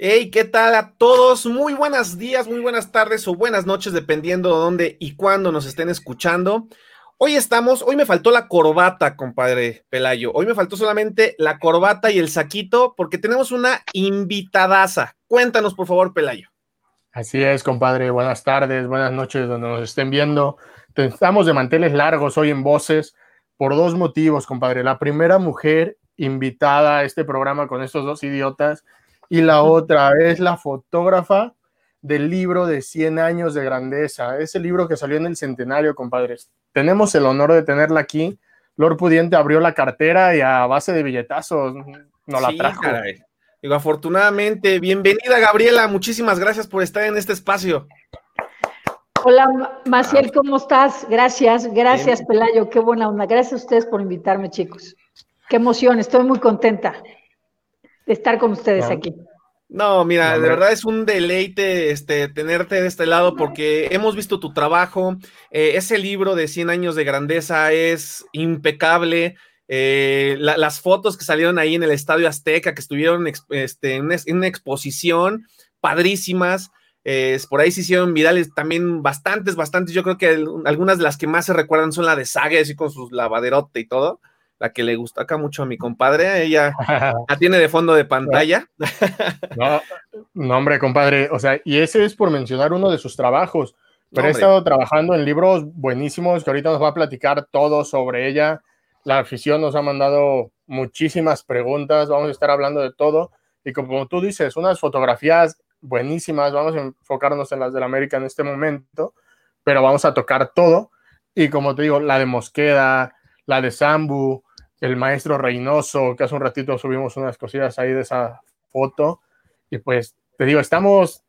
Hey, ¿qué tal a todos? Muy buenos días, muy buenas tardes o buenas noches, dependiendo de dónde y cuándo nos estén escuchando. Hoy estamos, hoy me faltó la corbata, compadre Pelayo. Hoy me faltó solamente la corbata y el saquito porque tenemos una invitadaza. Cuéntanos, por favor, Pelayo. Así es, compadre. Buenas tardes, buenas noches, donde nos estén viendo. Estamos de manteles largos hoy en Voces por dos motivos, compadre. La primera mujer invitada a este programa con estos dos idiotas y la otra es la fotógrafa del libro de 100 años de grandeza, ese libro que salió en el centenario, compadres. Tenemos el honor de tenerla aquí. Lord Pudiente abrió la cartera y a base de billetazos nos la trajo. Digo, afortunadamente, bienvenida Gabriela, muchísimas gracias por estar en este espacio. Hola, Maciel, ¿cómo estás? Gracias, gracias, Pelayo, qué buena onda. Gracias a ustedes por invitarme, chicos. Qué emoción, estoy muy contenta de estar con ustedes aquí. No, mira, de verdad es un deleite este, tenerte de este lado porque hemos visto tu trabajo. Eh, ese libro de 100 años de grandeza es impecable. Eh, las fotos que salieron ahí en el Estadio Azteca, que estuvieron este, en, una, exposición, padrísimas. por ahí se hicieron virales también bastantes, bastantes. Yo creo que algunas de las que más se recuerdan son la de Saga, así con sus lavaderote y todo la que le gusta acá mucho a mi compadre, ella la tiene de fondo de pantalla. No, no, hombre, compadre, o sea, y ese es por mencionar uno de sus trabajos, pero he estado trabajando en libros buenísimos que ahorita nos va a platicar todo sobre ella. La afición nos ha mandado muchísimas preguntas, vamos a estar hablando de todo. Y como tú dices, unas fotografías buenísimas, vamos a enfocarnos en las del América en este momento, pero vamos a tocar todo. Y como te digo, la de Mosqueda, la de Sambu, el maestro Reynoso, que hace un ratito subimos unas cosillas ahí de esa foto. Y pues te digo, estamos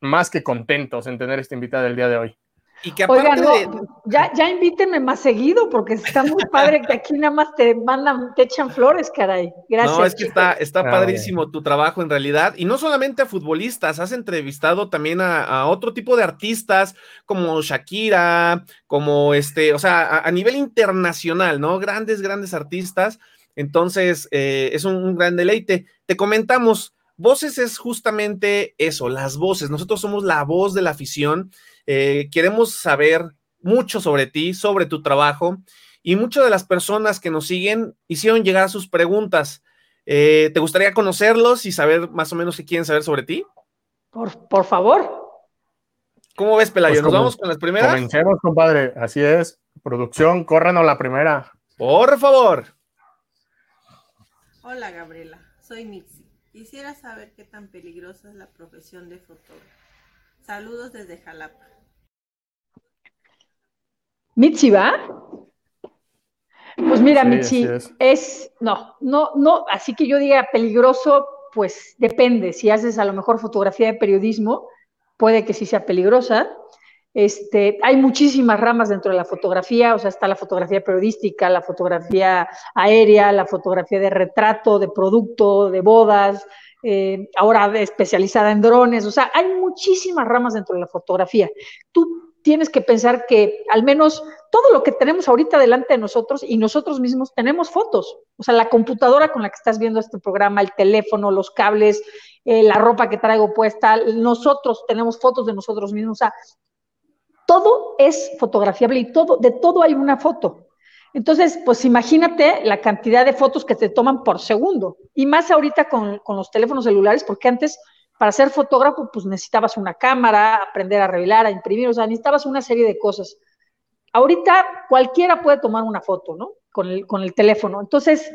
más que contentos en tener esta invitada el día de hoy. Y que aparte ya, ya invítenme más seguido, porque está muy padre que aquí nada más te mandan, te echan flores, caray. Gracias. No, es que está, está ah, padrísimo tu trabajo en realidad. Y no solamente a futbolistas, has entrevistado también a, otro tipo de artistas, como Shakira, como este, o sea, a, nivel internacional, ¿no? Grandes, grandes artistas. Entonces, eh, es un gran deleite. Te comentamos, Voces es justamente eso, las voces. Nosotros somos la voz de la afición eh, queremos saber mucho sobre ti, sobre tu trabajo y muchas de las personas que nos siguen hicieron llegar sus preguntas. Eh, ¿Te gustaría conocerlos y saber más o menos qué quieren saber sobre ti? Por, por favor. ¿Cómo ves, Pelayo? Pues ¿Nos vamos con las primeras? Comencemos, compadre. Así es. Producción, córranos la primera. Por favor. Hola, Gabriela. Soy Mitzi. Quisiera saber qué tan peligrosa es la profesión de fotógrafo. Saludos desde Jalapa. Mitzi, ¿va? Pues mira, Mitzi, es. no, no, no, así que yo diga peligroso, pues depende. Si haces a lo mejor fotografía de periodismo, puede que sí sea peligrosa. Este, hay muchísimas ramas dentro de la fotografía, o sea, está la fotografía periodística, la fotografía aérea, la fotografía de retrato, de producto, de bodas, eh, ahora especializada en drones, o sea, hay muchísimas ramas dentro de la fotografía. Tú tienes que pensar que al menos todo lo que tenemos ahorita delante de nosotros y nosotros mismos tenemos fotos. O sea, la computadora con la que estás viendo este programa, el teléfono, los cables, eh, la ropa que traigo puesta, nosotros tenemos fotos de nosotros mismos. O sea, todo es fotografiable y todo, de todo hay una foto. Entonces, pues imagínate la cantidad de fotos que te toman por segundo. Y más ahorita con, con los teléfonos celulares, porque antes para ser fotógrafo, pues necesitabas una cámara, aprender a revelar, a imprimir, o sea, necesitabas una serie de cosas. Ahorita cualquiera puede tomar una foto, ¿no? Con el, con el teléfono. Entonces,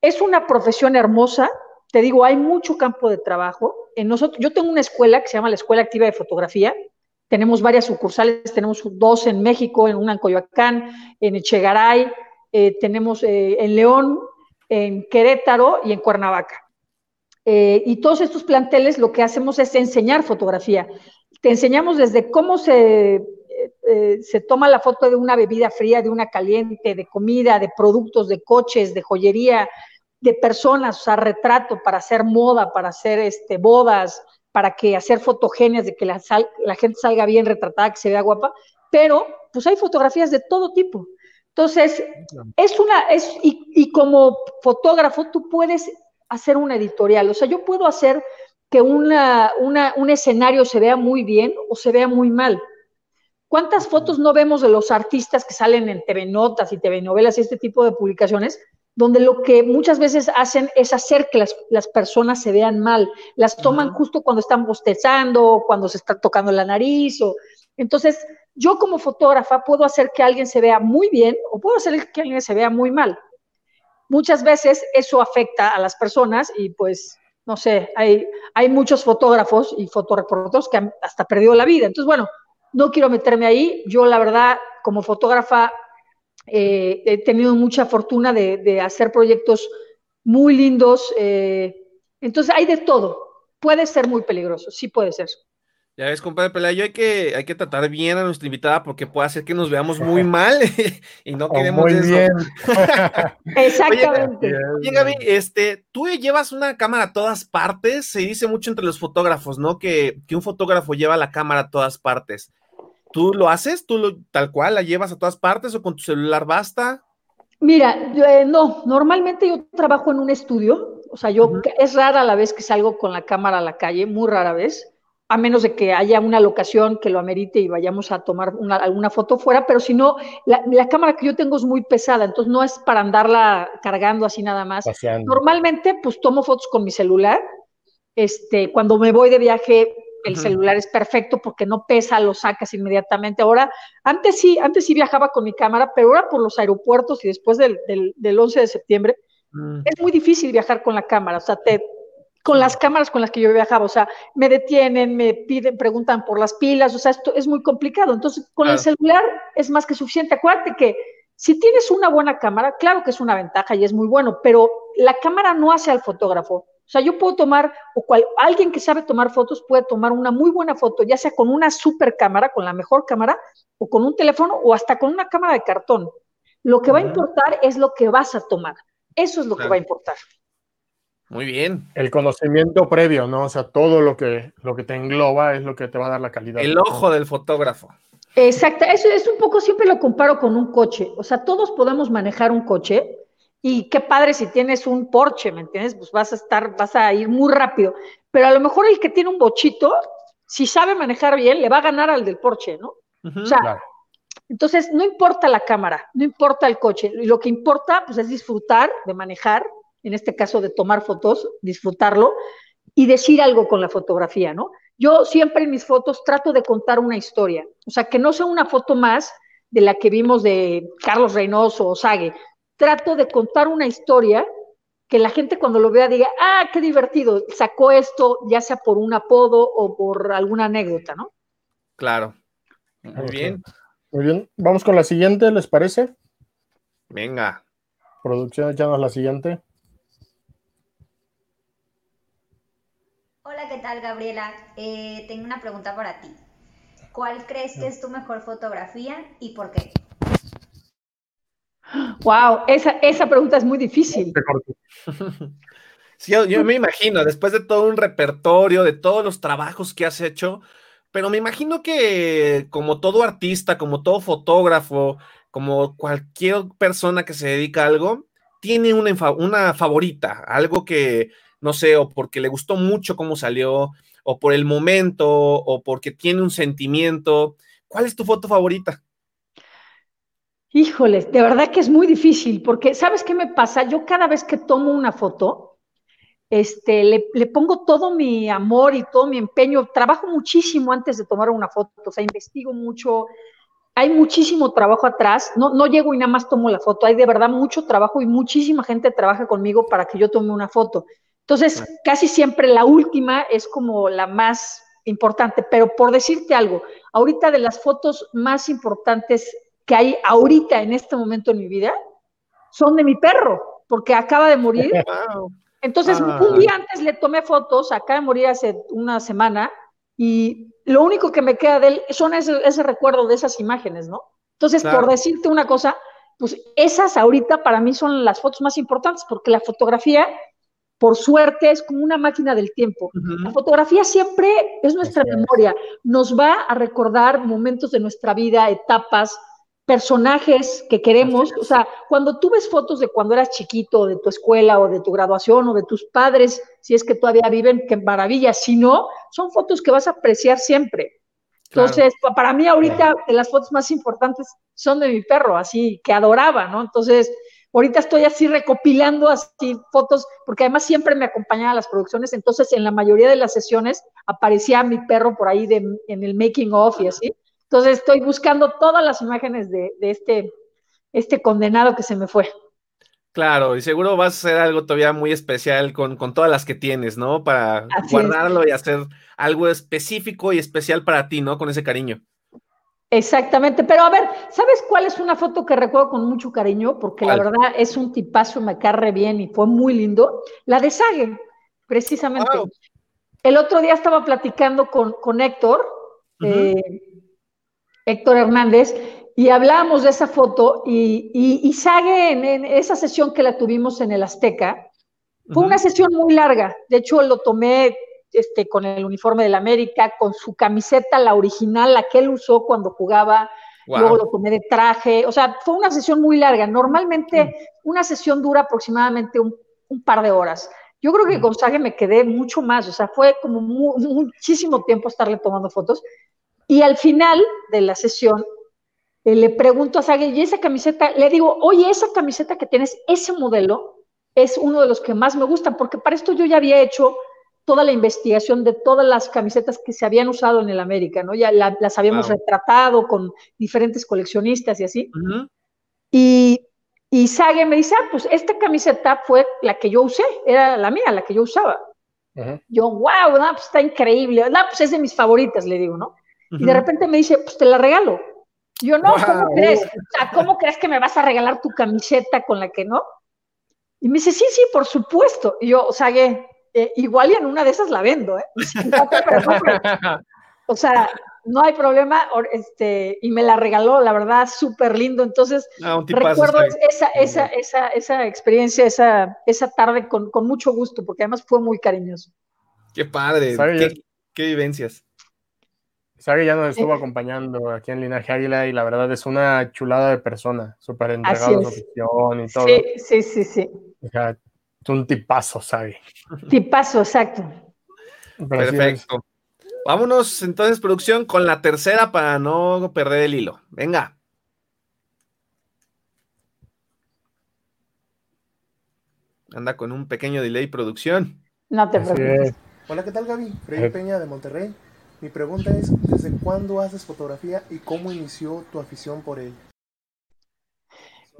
es una profesión hermosa. Te digo, hay mucho campo de trabajo. En nosotros, yo tengo una escuela que se llama la Escuela Activa de Fotografía. Tenemos varias sucursales, tenemos dos en México, en una en Coyoacán, en Echegaray, eh, tenemos eh, en León, en Querétaro y en Cuernavaca. Eh, y todos estos planteles lo que hacemos es enseñar fotografía. Te enseñamos desde cómo se, eh, eh, se toma la foto de una bebida fría, de una caliente, de comida, de productos, de coches, de joyería, de personas, o sea, retrato para hacer moda, para hacer este, bodas, para que hacer fotogenias, de que la, la gente salga bien retratada, que se vea guapa, pero pues hay fotografías de todo tipo. Entonces, es una, es, y, y como fotógrafo tú puedes hacer una editorial. O sea, yo puedo hacer que una, un escenario se vea muy bien o se vea muy mal. ¿Cuántas fotos no vemos de los artistas que salen en TV Notas y TV Novelas y este tipo de publicaciones, donde lo que muchas veces hacen es hacer que las, las personas se vean mal? Las toman justo cuando están bostezando, cuando se está tocando la nariz. O... Entonces, yo como fotógrafa puedo hacer que alguien se vea muy bien o puedo hacer que alguien se vea muy mal. Muchas veces eso afecta a las personas y pues no sé, hay, hay muchos fotógrafos y fotoreporteros que han hasta perdido la vida. Entonces, bueno, no quiero meterme ahí. Yo, la verdad, como fotógrafa, eh, he tenido mucha fortuna de, hacer proyectos muy lindos. Eh, entonces, hay de todo. Puede ser muy peligroso, sí puede ser. Ya ves, compadre Pelayo, hay que, hay que tratar bien a nuestra invitada porque puede hacer que nos veamos muy mal y no queremos muy Bien. Exactamente. Oye, Gaby, este, tú llevas una cámara a todas partes. Se dice mucho entre los fotógrafos, ¿no? Que, un fotógrafo lleva la cámara a todas partes. ¿Tú lo haces? ¿Tú lo, tal cual la llevas a todas partes o con tu celular basta? Mira, eh, no, normalmente yo trabajo en un estudio, o sea, yo es rara la vez que salgo con la cámara a la calle, muy rara vez a menos de que haya una locación que lo amerite y vayamos a tomar alguna foto fuera, pero si no, la, cámara que yo tengo es muy pesada, entonces no es para andarla cargando así nada más. Normalmente, pues tomo fotos con mi celular. Este, cuando me voy de viaje, el celular es perfecto porque no pesa, lo sacas inmediatamente. Ahora, antes sí, antes sí viajaba con mi cámara, pero ahora por los aeropuertos y después del, del, 11 de septiembre, mm. es muy difícil viajar con la cámara. O sea, te, con las cámaras con las que yo viajaba, o sea, me detienen, me piden, preguntan por las pilas, o sea, esto es muy complicado. Entonces, con el celular es más que suficiente. Acuérdate que si tienes una buena cámara, claro que es una ventaja y es muy bueno, pero la cámara no hace al fotógrafo. O sea, yo puedo tomar, o cual, alguien que sabe tomar fotos puede tomar una muy buena foto, ya sea con una super cámara, con la mejor cámara, o con un teléfono, o hasta con una cámara de cartón. Lo que va a importar es lo que vas a tomar. Eso es lo que va a importar. Muy bien. El conocimiento previo, ¿no? O sea, todo lo que, lo que te engloba es lo que te va a dar la calidad. El ojo del fotógrafo. Exacto, eso es un poco, siempre lo comparo con un coche. O sea, todos podemos manejar un coche y qué padre si tienes un Porsche, ¿me entiendes? Pues vas a estar, vas a ir muy rápido. Pero a lo mejor el que tiene un bochito, si sabe manejar bien, le va a ganar al del Porsche, ¿no? o sea, entonces no importa la cámara, no importa el coche, lo que importa pues es disfrutar de manejar en este caso de tomar fotos, disfrutarlo y decir algo con la fotografía, ¿no? Yo siempre en mis fotos trato de contar una historia, o sea, que no sea una foto más de la que vimos de Carlos Reynoso o Sague. Trato de contar una historia que la gente cuando lo vea diga, ah, qué divertido, sacó esto ya sea por un apodo o por alguna anécdota, ¿no? Claro. Muy bien. Muy bien. Vamos con la siguiente, ¿les parece? Venga. Producción, échanos la siguiente. Hola, ¿qué tal, Gabriela? Eh, tengo una pregunta para ti. ¿Cuál crees que es tu mejor fotografía y por qué? Wow, esa, esa pregunta es muy difícil. Sí, yo, me imagino, después de todo un repertorio, de todos los trabajos que has hecho, pero me imagino que como todo artista, como todo fotógrafo, como cualquier persona que se dedica a algo, tiene una, una favorita, algo que, no sé, o porque le gustó mucho cómo salió, o por el momento, o porque tiene un sentimiento. ¿Cuál es tu foto favorita? Híjoles, de verdad que es muy difícil, porque ¿sabes qué me pasa? Yo cada vez que tomo una foto, este, le, le, pongo todo mi amor y todo mi empeño, trabajo muchísimo antes de tomar una foto, o sea, investigo mucho, hay muchísimo trabajo atrás, no, no llego y nada más tomo la foto, hay de verdad mucho trabajo y muchísima gente trabaja conmigo para que yo tome una foto. Entonces, casi siempre la última es como la más importante, pero por decirte algo, ahorita de las fotos más importantes que hay ahorita en este momento en mi vida, son de mi perro, porque acaba de morir. Entonces, un ah. día antes le tomé fotos, acaba de morir hace una semana, y lo único que me queda de él son ese, recuerdo de esas imágenes, ¿no? Entonces, por decirte una cosa, pues esas ahorita para mí son las fotos más importantes, porque la fotografía por suerte es como una máquina del tiempo. La fotografía siempre es nuestra memoria, nos va a recordar momentos de nuestra vida, etapas, personajes que queremos, o sea, cuando tú ves fotos de cuando eras chiquito, de tu escuela o de tu graduación o de tus padres, si es que todavía viven, qué maravilla, si no, son fotos que vas a apreciar siempre. Entonces, para mí ahorita las fotos más importantes son de mi perro, así que adoraba, ¿no? Entonces, ahorita estoy así recopilando así fotos, porque además siempre me acompañaba a las producciones, entonces en la mayoría de las sesiones aparecía mi perro por ahí de, en el making of y así. Entonces estoy buscando todas las imágenes de, este, este condenado que se me fue. Claro, y seguro vas a hacer algo todavía muy especial con, todas las que tienes, ¿no? Para guardarlo y hacer algo específico y especial para ti, ¿no? Con ese cariño. Exactamente, pero a ver, ¿sabes cuál es una foto que recuerdo con mucho cariño? Porque la verdad es un tipazo, me carre bien y fue muy lindo. La de Sage, precisamente. El otro día estaba platicando con, con Héctor, eh, Héctor Hernández, y hablábamos de esa foto y, y, Sage en, esa sesión que la tuvimos en el Azteca, fue una sesión muy larga. De hecho, lo tomé este, con el uniforme del América, con su camiseta, la original, la que él usó cuando jugaba, luego lo tomé de traje, o sea, fue una sesión muy larga. Normalmente mm. una sesión dura aproximadamente un, par de horas. Yo creo que mm. con Sage me quedé mucho más, o sea, fue como muchísimo tiempo estarle tomando fotos. Y al final de la sesión, eh, le pregunto a Sage, ¿y esa camiseta? Le digo, oye, esa camiseta que tienes, ese modelo, es uno de los que más me gustan, porque para esto yo ya había hecho toda la investigación de todas las camisetas que se habían usado en el América, ¿no? Ya las habíamos retratado con diferentes coleccionistas y así. Y, y Sage me dice, ah, pues esta camiseta fue la que yo usé, era la mía, la que yo usaba. Yo, wow, no, pues está increíble, no, pues es de mis favoritas, le digo, ¿no? Y de repente me dice, pues te la regalo. Yo, no, ¿cómo crees? O sea, ¿cómo crees que me vas a regalar tu camiseta con la que no? Y me dice, sí, sí, por supuesto. Y yo, Sage, eh, igual y en una de esas la vendo, ¿eh? o sea, no hay problema, este, y me la regaló, la verdad, súper lindo. Entonces, ah, recuerdo esa, esa, esa, esa, experiencia, esa, esa tarde con, con, mucho gusto, porque además fue muy cariñoso. Qué padre, qué, qué, vivencias. Sabe ya nos estuvo acompañando aquí en Linaje Águila y la verdad es una chulada de persona, súper entregado a su afición y todo. Sí, sí, sí, sí un tipazo, ¿sabe? Tipazo, exacto. Perfecto. Vámonos entonces, producción, con la tercera para no perder el hilo. Venga. Anda con un pequeño delay, producción. No te preocupes. Hola, ¿qué tal, Gaby? Freddy eh. Peña de Monterrey. Mi pregunta es, ¿desde cuándo haces fotografía y cómo inició tu afición por él?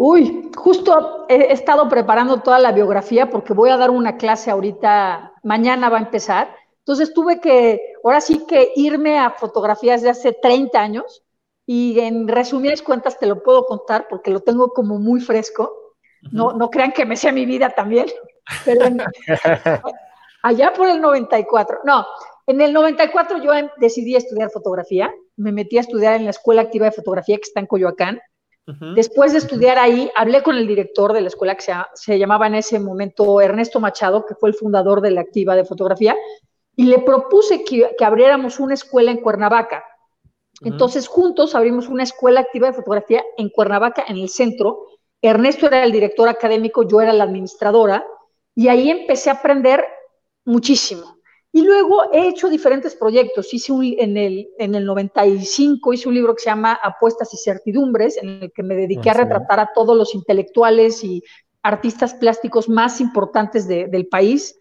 Uy, justo he estado preparando toda la biografía porque voy a dar una clase ahorita, mañana va a empezar. Entonces tuve que, ahora sí que irme a fotografías de hace 30 años y en resumidas cuentas te lo puedo contar porque lo tengo como muy fresco. No, no crean que me sea mi vida también, pero allá por el 94, no, en el 94 yo em, decidí estudiar fotografía, me metí a estudiar en la Escuela Activa de Fotografía que está en Coyoacán Después de estudiar ahí, hablé con el director de la escuela que se, llamaba en ese momento Ernesto Machado, que fue el fundador de la activa de fotografía, y le propuse que, abriéramos una escuela en Cuernavaca. Entonces, juntos abrimos una escuela activa de fotografía en Cuernavaca, en el centro. Ernesto era el director académico, yo era la administradora, y ahí empecé a aprender muchísimo. Y luego he hecho diferentes proyectos. Hice un, en, el, en el 95 hice un libro que se llama Apuestas y Certidumbres, en el que me dediqué a retratar a todos los intelectuales y artistas plásticos más importantes del país.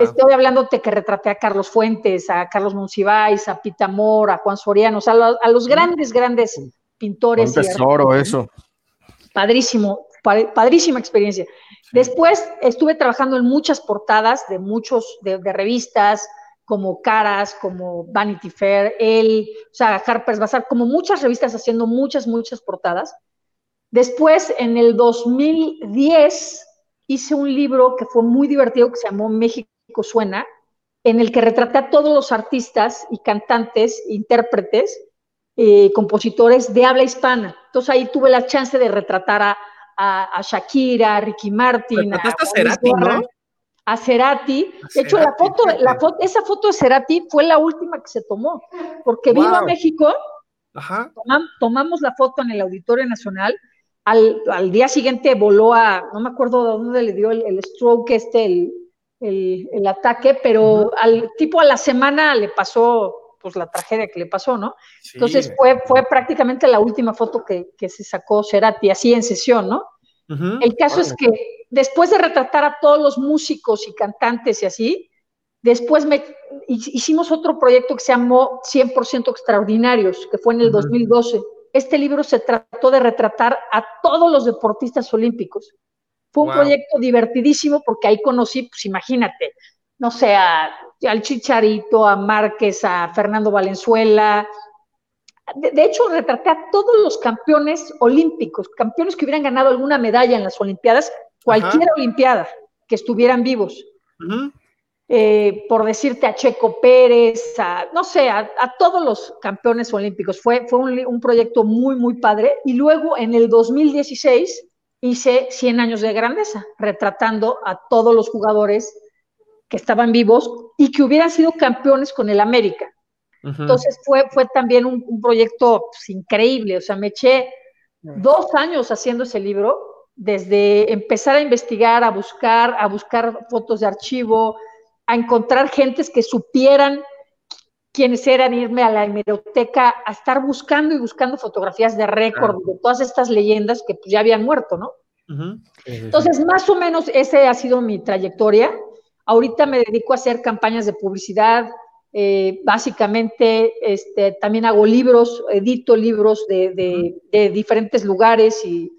Estoy hablándote que retraté a Carlos Fuentes, a Carlos Monsiváis, a Pita Amor, a Juan Soriano, o sea, a, los grandes, grandes pintores. Un tesoro eso. Padrísimo, padrísima experiencia. Después estuve trabajando en muchas portadas de muchos, de, revistas, como Caras, como Vanity Fair, El, o sea, Harper's Bazaar, como muchas revistas haciendo muchas, muchas portadas. Después, en el 2010, hice un libro que fue muy divertido que se llamó México Suena, en el que retraté a todos los artistas y cantantes, intérpretes, eh, compositores de habla hispana. Entonces ahí tuve la chance de retratar a a, Shakira, a Ricky Martin, a, Cerati, ¿no? a Cerati. De hecho, la foto, la foto, esa foto de Cerati fue la última que se tomó, porque vino a México Ajá. tomamos la foto en el Auditorio Nacional. Al, al, día siguiente voló a, no me acuerdo de dónde le dio el, stroke este, el, el, el, ataque, pero al tipo a la semana le pasó pues la tragedia que le pasó, ¿no? Entonces fue, fue prácticamente la última foto que, que se sacó Cerati, así en sesión, ¿no? El caso es que después de retratar a todos los músicos y cantantes y así, después me, hicimos otro proyecto que se llamó 100% Extraordinarios, que fue en el 2012. Este libro se trató de retratar a todos los deportistas olímpicos. Fue un proyecto divertidísimo porque ahí conocí, pues imagínate, no sé, al Chicharito, a Márquez, a Fernando Valenzuela. De, hecho, retraté a todos los campeones olímpicos, campeones que hubieran ganado alguna medalla en las Olimpiadas, cualquier Olimpiada, que estuvieran vivos. Eh, por decirte a Checo Pérez, a, no sé, a, todos los campeones olímpicos. Fue, fue un, un, proyecto muy, muy padre. Y luego en el 2016 hice 100 años de grandeza, retratando a todos los jugadores que estaban vivos y que hubieran sido campeones con el América. Entonces fue, fue también un, proyecto pues, increíble, o sea, me eché dos años haciendo ese libro, desde empezar a investigar, a buscar, a buscar fotos de archivo, a encontrar gentes que supieran quiénes eran, irme a la hemeroteca, a estar buscando y buscando fotografías de récord de todas estas leyendas que pues, ya habían muerto, ¿no? Entonces, más o menos esa ha sido mi trayectoria. Ahorita me dedico a hacer campañas de publicidad, eh, básicamente este, también hago libros, edito libros de, diferentes lugares y,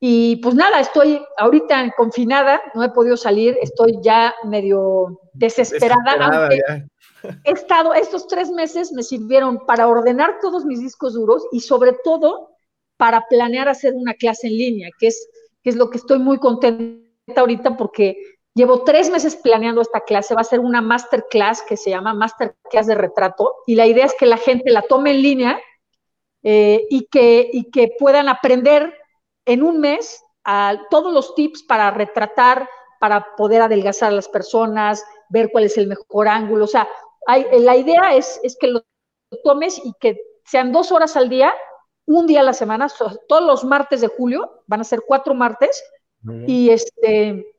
y, pues nada, estoy ahorita confinada, no he podido salir, estoy ya medio desesperada. he estado, estos tres meses me sirvieron para ordenar todos mis discos duros y sobre todo para planear hacer una clase en línea, que es, que es lo que estoy muy contenta ahorita porque Llevo tres meses planeando esta clase, va a ser una masterclass que se llama Masterclass de Retrato y la idea es que la gente la tome en línea eh, y, que, y que puedan aprender en un mes a todos los tips para retratar, para poder adelgazar a las personas, ver cuál es el mejor ángulo. O sea, hay, la idea es, es que lo tomes y que sean dos horas al día, un día a la semana, todos los martes de julio, van a ser cuatro martes, y este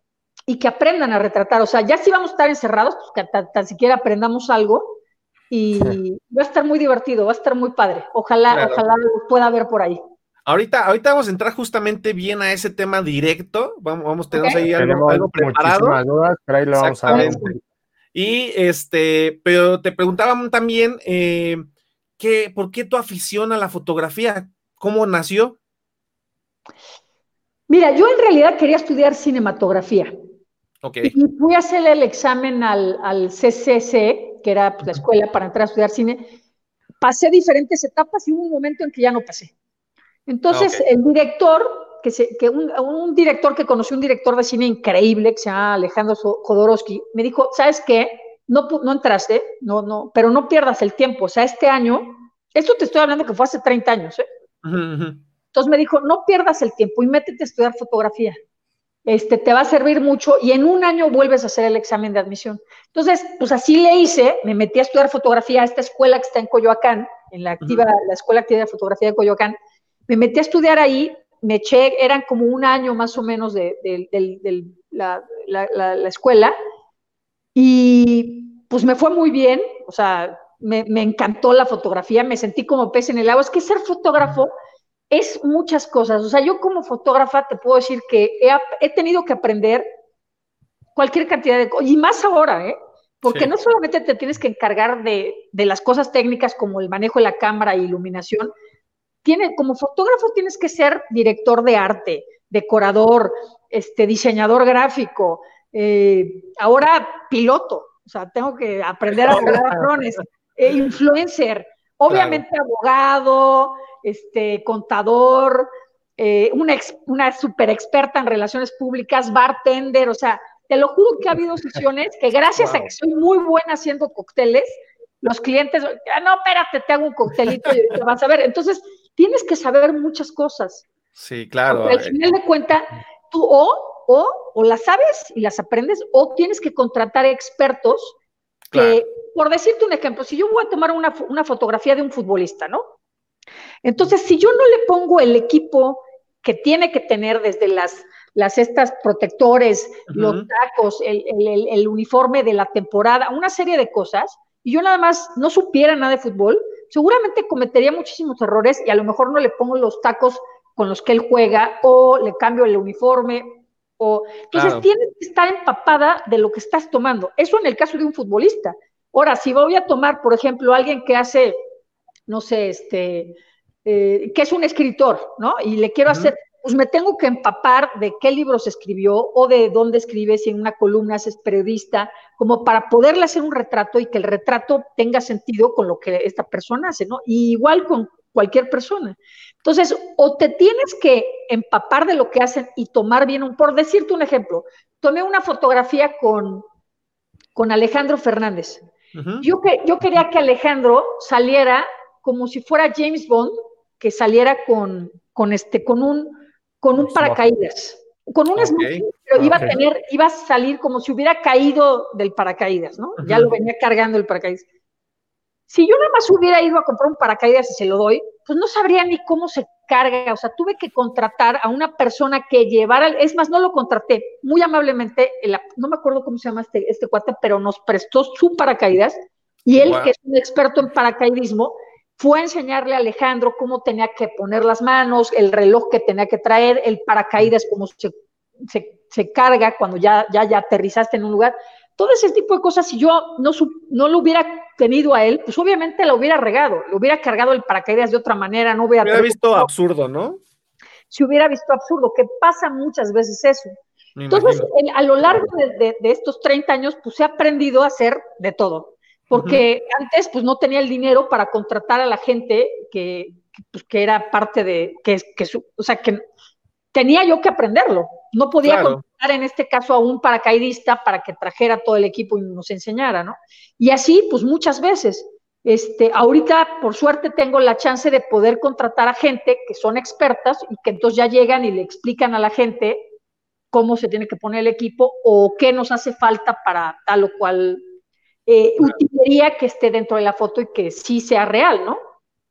y que aprendan a retratar. O sea, ya si vamos a estar encerrados, pues que tan, siquiera aprendamos algo y va a estar muy divertido, va a estar muy padre. Ojalá, ojalá pueda ver por ahí. Ahorita, ahorita vamos a entrar justamente bien a ese tema directo. Vamos, vamos tenemos ahí algo, preparado. Dudas, pero ahí lo vamos a ver. Y este, pero te preguntaban también eh, ¿qué, ¿por qué tu afición a la fotografía? ¿Cómo nació? Mira, yo en realidad quería estudiar cinematografía. Y fui a hacer el examen al, al CCC, que era pues, la escuela para entrar a estudiar cine. Pasé diferentes etapas y hubo un momento en que ya no pasé. Entonces, ah, el director, que, se, que un, director que conoció un director de cine increíble, que se llama Alejandro Jodorowsky, me dijo, ¿sabes qué? No, no entraste, no, no, pero no pierdas el tiempo. O sea, este año, esto te estoy hablando que fue hace 30 años, ¿eh? Entonces me dijo, no pierdas el tiempo y métete a estudiar fotografía este, te va a servir mucho y en un año vuelves a hacer el examen de admisión. Entonces, pues así le hice, me metí a estudiar fotografía a esta escuela que está en Coyoacán, en la activa, la Escuela Activa de Fotografía de Coyoacán, me metí a estudiar ahí, me eché, eran como un año más o menos de, la, escuela, y pues me fue muy bien, o sea, me, me, encantó la fotografía, me sentí como pez en el agua. Es que ser fotógrafo es muchas cosas. O sea, yo como fotógrafa te puedo decir que he, tenido que aprender cualquier cantidad de cosas, y más ahora, ¿eh? Porque no solamente te tienes que encargar de, las cosas técnicas como el manejo de la cámara e iluminación, tiene, como fotógrafo tienes que ser director de arte, decorador, este, diseñador gráfico, eh, ahora piloto, o sea, tengo que aprender a volar drones, eh, influencer, obviamente abogado, este, contador, eh, una, una super experta en relaciones públicas, bartender, o sea, te lo juro que ha habido sesiones que gracias a que soy muy buena haciendo cócteles, los clientes, ah, no, espérate, te hago un coctelito y te vas a ver. Entonces, tienes que saber muchas cosas. Sí, claro. al final de cuentas, tú o, o, o las sabes y las aprendes, o tienes que contratar expertos que, por decirte un ejemplo, si yo voy a tomar una, una fotografía de un futbolista, ¿no? Entonces, si yo no le pongo el equipo que tiene que tener desde las, las estas protectores, los tacos, el, el, uniforme de la temporada, una serie de cosas, y yo nada más no supiera nada de fútbol, seguramente cometería muchísimos errores y a lo mejor no le pongo los tacos con los que él juega o le cambio el uniforme. O... Entonces tienes que estar empapada de lo que estás tomando. Eso en el caso de un futbolista. Ahora, si voy a tomar, por ejemplo, alguien que hace, no sé, este, eh, que es un escritor, ¿no? Y le quiero hacer, pues me tengo que empapar de qué libros escribió o de dónde escribe, si en una columna es periodista, como para poderle hacer un retrato y que el retrato tenga sentido con lo que esta persona hace, ¿no? Y igual con cualquier persona. Entonces, o te tienes que empapar de lo que hacen y tomar bien un, por decirte un ejemplo, tomé una fotografía con, con Alejandro Fernández. yo, que, yo quería que Alejandro saliera como si fuera James Bond, que saliera con, con, este, con un con un paracaídas, con un pero iba a tener, iba a salir como si hubiera caído del paracaídas, ¿no? Ya lo venía cargando el paracaídas. Si yo nada más hubiera ido a comprar un paracaídas y se lo doy, pues no sabría ni cómo se carga, o sea, tuve que contratar a una persona que llevara, es más, no lo contraté, muy amablemente, no me acuerdo cómo se llama este, este cuate, pero nos prestó su paracaídas y él, que es un experto en paracaidismo, fue a enseñarle a Alejandro cómo tenía que poner las manos, el reloj que tenía que traer, el paracaídas, cómo se, carga cuando ya, ya, ya aterrizaste en un lugar. Todo ese tipo de cosas, si yo no, no lo hubiera tenido a él, pues obviamente lo hubiera regado, lo hubiera cargado el paracaídas de otra manera, no hubiera... Hubiera visto absurdo, ¿no? Si hubiera visto absurdo, que pasa muchas veces eso. Entonces, a lo largo de, de, estos 30 años, pues he aprendido a hacer de todo porque antes pues no tenía el dinero para contratar a la gente que, pues, que era parte de, que, que su, o sea, que tenía yo que aprenderlo. No podía contratar en este caso a un paracaidista para que trajera todo el equipo y nos enseñara, ¿no? Y así, pues muchas veces. Este, ahorita, por suerte, tengo la chance de poder contratar a gente que son expertas y que entonces ya llegan y le explican a la gente cómo se tiene que poner el equipo o qué nos hace falta para tal o cual eh, que esté dentro de la foto y que sí sea real, ¿no?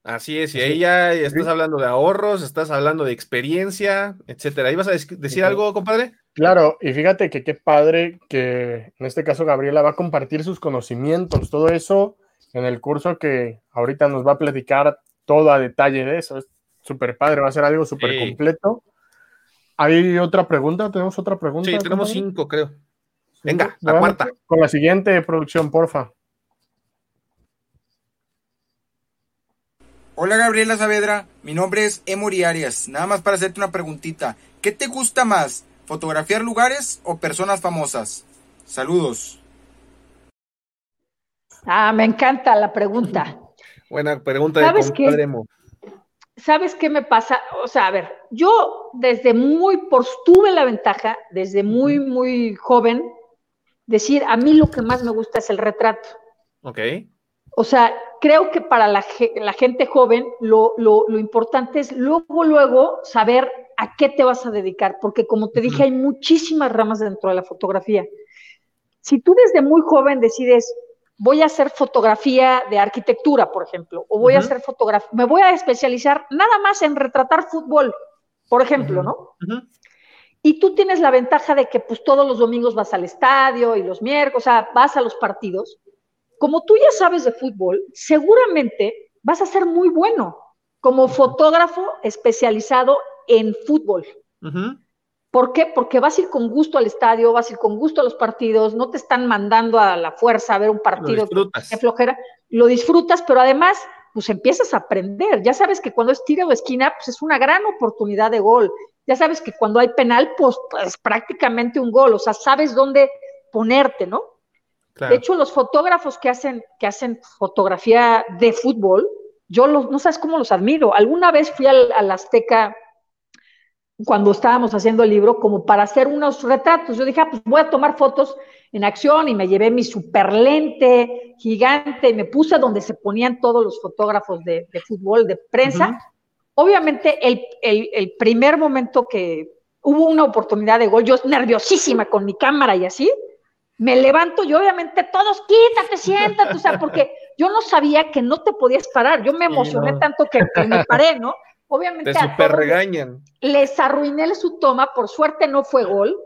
Así es, y ahí ya estás hablando de ahorros, estás hablando de experiencia, etcétera. ¿Ibas a decir algo, compadre? Claro, y fíjate que qué padre que en este caso Gabriela va a compartir sus conocimientos, todo eso en el curso que ahorita nos va a platicar todo a detalle de eso. Es súper padre, va a ser algo súper completo. ¿Hay otra pregunta? ¿Tenemos otra pregunta? Sí, tenemos cinco, creo. Venga, la cuarta. Con la siguiente producción, porfa. Hola Gabriela Saavedra, mi nombre es Emory Arias. Nada más para hacerte una preguntita. ¿Qué te gusta más, fotografiar lugares o personas famosas? Saludos. Ah, me encanta la pregunta. Buena pregunta de compadre ¿Sabes qué me pasa? O sea, a ver, yo desde muy, por tuve la ventaja, desde muy, muy joven, decir, a mí lo que más me gusta es el retrato. Ok. O sea, creo que para la, gente joven lo, importante es luego, luego saber a qué te vas a dedicar, porque como te dije, hay muchísimas ramas dentro de la fotografía. Si tú desde muy joven decides, voy a hacer fotografía de arquitectura, por ejemplo, o voy a hacer fotografía, me voy a especializar nada más en retratar fútbol, por ejemplo, ¿no? Y tú tienes la ventaja de que pues todos los domingos vas al estadio y los miércoles, o sea, vas a los partidos. Como tú ya sabes de fútbol, seguramente vas a ser muy bueno como fotógrafo especializado en fútbol. ¿Por qué? Porque vas a ir con gusto al estadio, vas a ir con gusto a los partidos, no te están mandando a la fuerza a ver un partido que flojera, lo disfrutas, pero además, pues empiezas a aprender. Ya sabes que cuando es tiro de esquina, pues es una gran oportunidad de gol ya sabes que cuando hay penal, pues, es pues, prácticamente un gol, o sea, sabes dónde ponerte, ¿no? De hecho, los fotógrafos que hacen, que hacen fotografía de fútbol, yo los, no sabes cómo los admiro. Alguna vez fui al, al Azteca cuando estábamos haciendo el libro, como para hacer unos retratos. Yo dije, ah, pues voy a tomar fotos en acción y me llevé mi super lente gigante y me puse donde se ponían todos los fotógrafos de, fútbol, de prensa, Obviamente, el, primer momento que hubo una oportunidad de gol, yo nerviosísima con mi cámara y así, me levanto y obviamente todos, quítate, siéntate, o sea, porque yo no sabía que no te podías parar. Yo me emocioné tanto que, me paré, ¿no? Obviamente. Te super regañan. Les arruiné su toma, por suerte no fue gol,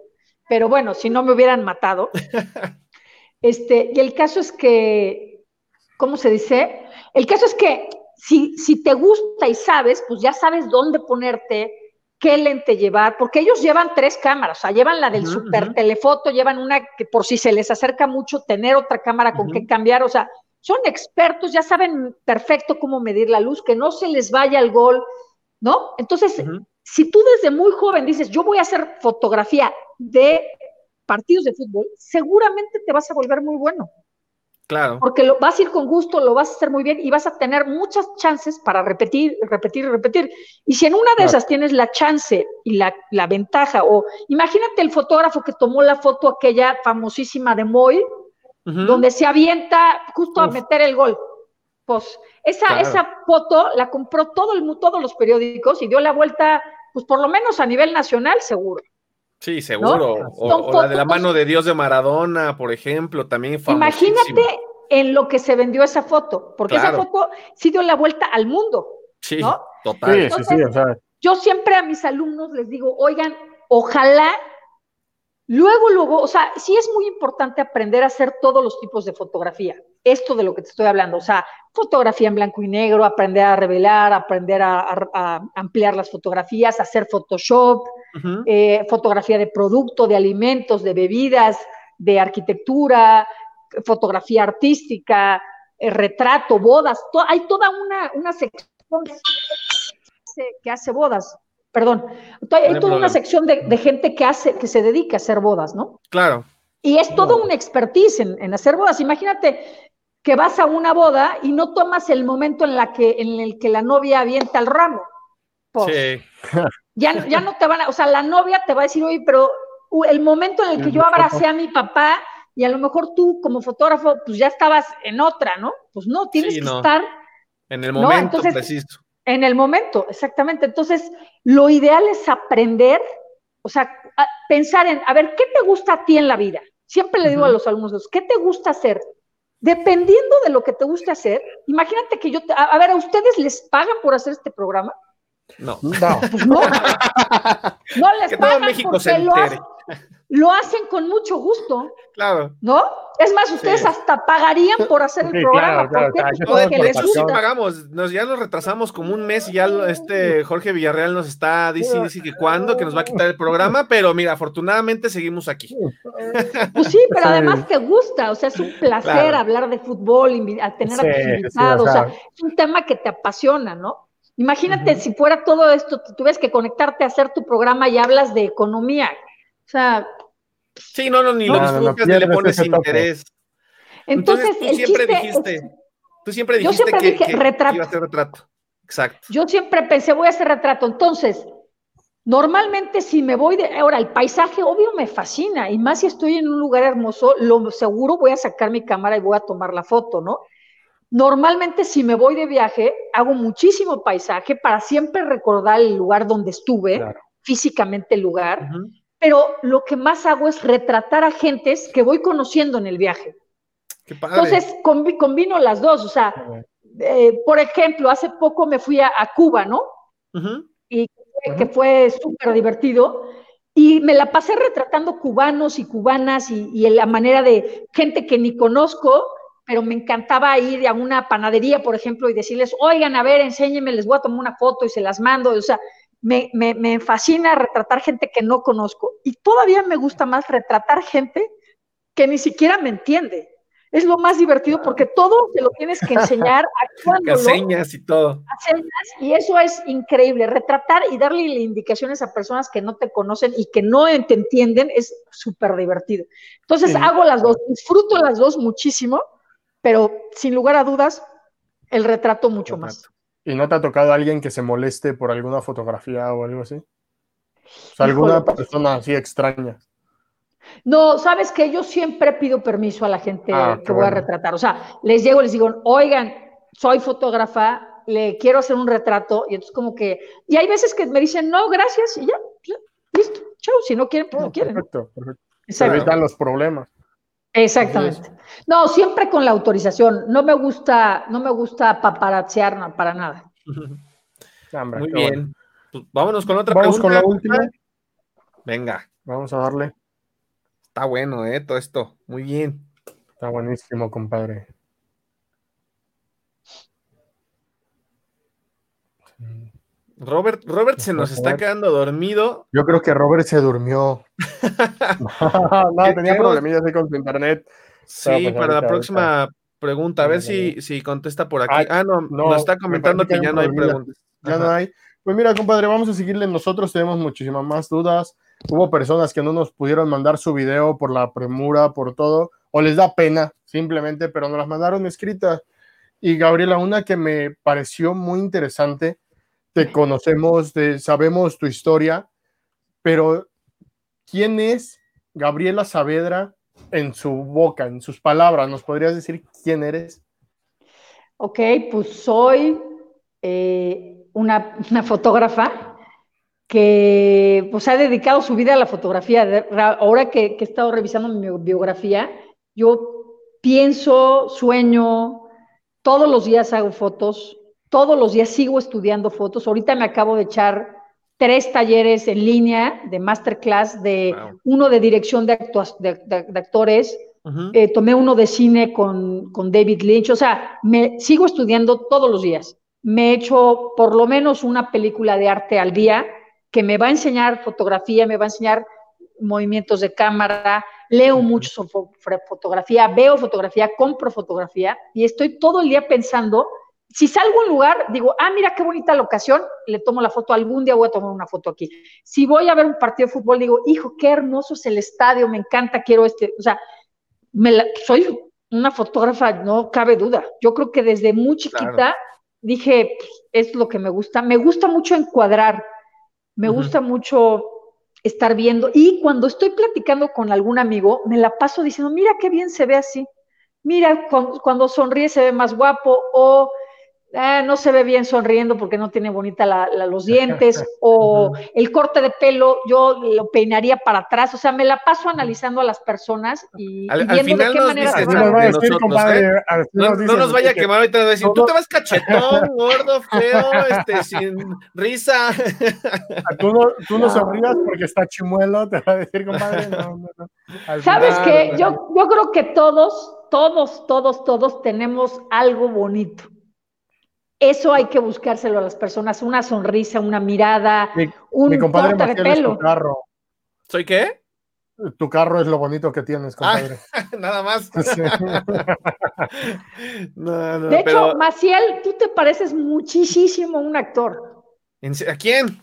pero bueno, si no me hubieran matado. este, y el caso es que, ¿cómo se dice? El caso es que si, si te gusta y sabes, pues ya sabes dónde ponerte, qué lente llevar, porque ellos llevan tres cámaras, o sea, llevan la del super telefoto, llevan una que por si se les acerca mucho, tener otra cámara con qué cambiar, o sea, son expertos, ya saben perfecto cómo medir la luz, que no se les vaya el gol, ¿no? Entonces, si tú desde muy joven dices, yo voy a hacer fotografía de partidos de fútbol, seguramente te vas a volver muy bueno. Claro. Porque lo, vas a ir con gusto, lo vas a hacer muy bien y vas a tener muchas chances para repetir, repetir repetir. Y si en una de esas tienes la chance y la, ventaja, o imagínate el fotógrafo que tomó la foto aquella famosísima de Moy, donde se avienta justo a meter el gol. Pues esa, esa foto la compró todo el, todos los periódicos y dio la vuelta, pues por lo menos a nivel nacional, seguro. Sí, seguro. O, la de la mano de Dios de Maradona, por ejemplo, también Imagínate en lo que se vendió esa foto, porque esa foto sí dio la vuelta al mundo. Sí, total. Yo siempre a mis alumnos les digo, oigan, ojalá Luego, luego, o sea, sí es muy importante aprender a hacer todos los tipos de fotografía. Esto de lo que te estoy hablando, o sea, fotografía en blanco y negro, aprender a revelar, aprender a, ampliar las fotografías, hacer Photoshop, eh, fotografía de producto, de alimentos, de bebidas, de arquitectura, fotografía artística, eh, retrato, bodas. hay toda una, una sección que hace bodas perdón, hay toda una sección de, gente que hace, que se dedica a hacer bodas, ¿no? Claro. Y es todo un expertise en, hacer bodas. Imagínate que vas a una boda y no tomas el momento en, la que, en el que la novia avienta el ramo. Pues, sí. Ya, ya no te van a, o sea, la novia te va a decir, oye, pero el momento en el que yo abracé a mi papá y a lo mejor tú como fotógrafo, pues ya estabas en otra, ¿no? Pues no, tienes que estar. En el momento preciso. En el momento, exactamente. Entonces, lo ideal es aprender, o sea, pensar en, a ver, ¿qué te gusta a ti en la vida? Siempre le digo a los alumnos, ¿qué te gusta hacer? Dependiendo de lo que te guste hacer, imagínate que yo, te, a, ver, ¿a ustedes les pagan por hacer este programa? No. No. Pues no. no les que pagan todo México se entere lo hacen con mucho gusto. Claro. ¿No? Es más, ustedes hasta pagarían por hacer el programa. Claro, porque les gusta. pagamos. Nos, ya nos retrasamos como un mes y ya este Jorge Villarreal nos está diciendo que cuándo, que nos va a quitar el programa, pero mira, afortunadamente seguimos aquí. Pues sí, pero además te gusta, o sea, es un placer hablar de fútbol, tener a tus invitados, o, sea, es un tema que te apasiona, ¿no? Imagínate si fuera todo esto, tuvieras que conectarte a hacer tu programa y hablas de economía. O sea. Sí, no, no, ni lo disfrutas ni le pones interés. Entonces, tú siempre dijiste, tú siempre dijiste que, retrato. iba a hacer retrato. Exacto. Yo siempre pensé, voy a hacer retrato. Entonces, normalmente si me voy de. Ahora, el paisaje, obvio, me fascina. Y más si estoy en un lugar hermoso, lo seguro voy a sacar mi cámara y voy a tomar la foto, ¿no? Normalmente si me voy de viaje, hago muchísimo paisaje para siempre recordar el lugar donde estuve, físicamente el lugar pero lo que más hago es retratar a gentes que voy conociendo en el viaje. Entonces combino las dos, o sea, eh, por ejemplo, hace poco me fui a, Cuba, ¿no? Y que fue súper divertido. Y me la pasé retratando cubanos y cubanas y, y, la manera de gente que ni conozco, pero me encantaba ir a una panadería, por ejemplo, y decirles, oigan, a ver, enséñenme, les voy a tomar una foto y se las mando. O sea, me, me, fascina retratar gente que no conozco y todavía me gusta más retratar gente que ni siquiera me entiende. Es lo más divertido porque todo te lo tienes que enseñar actuando. señas y todo. y eso es increíble. Retratar y darle indicaciones a personas que no te conocen y que no te entienden es súper divertido. Entonces hago las dos, disfruto las dos muchísimo, pero sin lugar a dudas, el retrato mucho más. ¿Y no te ha tocado alguien que se moleste por alguna fotografía o algo así? O sea, alguna persona así extraña. No, sabes que yo siempre pido permiso a la gente ah, que voy a retratar. O sea, les llego y les digo, oigan, soy fotógrafa, le quiero hacer un retrato. Y entonces como que, y hay veces que me dicen, no, gracias, y ya, listo, chao, si no quieren, pues no, quieren. Perfecto, perfecto. Se evitan los problemas. Exactamente. No, siempre con la autorización. No me gusta, no me gusta paparazziar para nada. Muy bien. Pues vámonos con otra Vamos con la última. Venga. Vamos a darle. Está bueno, ¿eh? Todo esto. Muy bien. Está buenísimo, compadre. Robert, Robert se nos está quedando dormido. Yo creo que Robert se durmió. no, tenía problemillas ahí con su internet. Sí, para la próxima pregunta, a ver si, si contesta por aquí. ah, no, nos está comentando que, ya no hay preguntas. Ya no hay. Pues mira, compadre, vamos a seguirle. Nosotros tenemos muchísimas más dudas. Hubo personas que no nos pudieron mandar su video por la premura, por todo, o les da pena simplemente, pero nos las mandaron escritas. Y Gabriela, una que me pareció muy interesante te conocemos, sabemos tu historia, pero ¿quién es Gabriela Saavedra en su boca, en sus palabras? ¿Nos podrías decir quién eres? Ok, pues soy eh, una, fotógrafa que pues ha dedicado su vida a la fotografía. Ahora que, que he estado revisando mi biografía, yo pienso, sueño, todos los días hago fotos, todos los días sigo estudiando fotos. Ahorita me acabo de echar tres talleres en línea de masterclass, de uno de dirección de, actores, eh, tomé uno de cine con, David Lynch, o sea, me sigo estudiando todos los días. Me he hecho por lo menos una película de arte al día que me va a enseñar fotografía, me va a enseñar movimientos de cámara, leo mucho sobre fotografía, veo fotografía, compro fotografía y estoy todo el día pensando si salgo a un lugar, digo, ah, mira qué bonita locación, le tomo la foto, algún día voy a tomar una foto aquí. Si voy a ver un partido de fútbol, digo, hijo, qué hermoso es el estadio, me encanta, quiero este, o sea, soy una fotógrafa, no cabe duda. Yo creo que desde muy chiquita dije, pues, es lo que me gusta. Me gusta mucho encuadrar, me gusta mucho estar viendo. Y cuando estoy platicando con algún amigo, me la paso diciendo, mira qué bien se ve así. Mira, cuando sonríe se ve más guapo o Ah, no se ve bien sonriendo porque no tiene bonita los dientes, o el corte de pelo, yo lo peinaría para atrás, o sea, me la paso analizando a las personas y, viendo de qué manera se no, nos vaya a quemar ahorita, de decir, tú te vas cachetón, gordo, feo, este, sin risa. Tú no, tú no sonrías porque está chimuelo, te va a decir, compadre, ¿Sabes qué? Yo, yo creo que todos, todos, todos, todos tenemos algo bonito eso hay que buscárselo a las personas, una sonrisa, una mirada, un corte de pelo. carro. ¿Soy qué? Tu carro es lo bonito que tienes, ah, compadre. nada más. de hecho, Maciel, tú te pareces muchísimo a un actor. ¿A quién?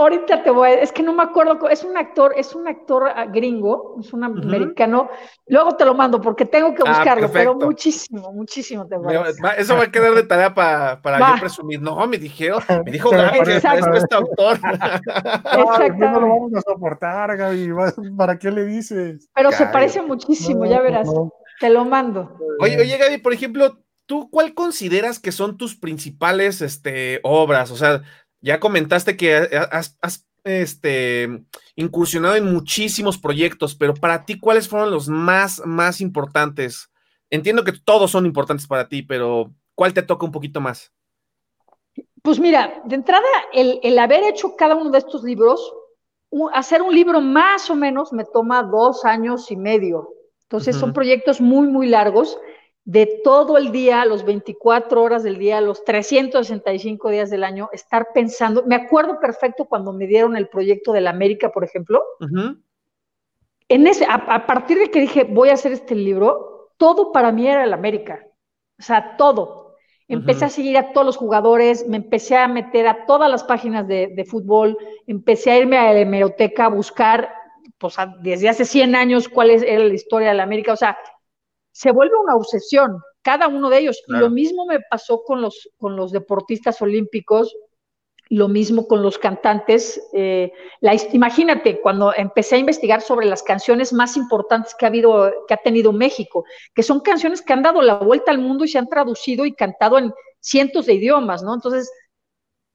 Ahorita te voy a, es que no me acuerdo, es un actor, es un actor ah, gringo, es un americano, luego te lo mando porque tengo que ah, buscarlo, pero muchísimo, muchísimo te voy Eso va a quedar de tarea para, para yo presumir, no, me dijeron, me dijo Gaby que es este autor. no lo vamos a soportar, Gaby, ¿para qué le dices? Pero se parece muchísimo, ya verás, te lo mando. Oye, oye Gaby, por ejemplo, ¿tú cuál consideras que son tus principales este, obras? O sea, ya comentaste que has, este, incursionado en muchísimos proyectos, pero para ti, ¿cuáles fueron los más, más importantes? Entiendo que todos son importantes para ti, pero ¿cuál te toca un poquito más? Pues mira, de entrada, el, haber hecho cada uno de estos libros, hacer un libro más o menos me toma dos años y medio. Entonces son proyectos muy, muy largos de todo el día, los 24 horas del día, los 365 días del año, estar pensando. Me acuerdo perfecto cuando me dieron el proyecto de la América, por ejemplo. En ese, a, partir de que dije, voy a hacer este libro, todo para mí era el América. O sea, todo. Empecé a seguir a todos los jugadores, me empecé a meter a todas las páginas de, fútbol, empecé a irme a la hemeroteca a buscar, pues desde hace 100 años, cuál es, era la historia de la América. O sea, se vuelve una obsesión, cada uno de ellos. Y lo mismo me pasó con los, con los deportistas olímpicos, lo mismo con los cantantes. Eh, la, imagínate, cuando empecé a investigar sobre las canciones más importantes que ha habido, que ha tenido México, que son canciones que han dado la vuelta al mundo y se han traducido y cantado en cientos de idiomas, ¿no? Entonces,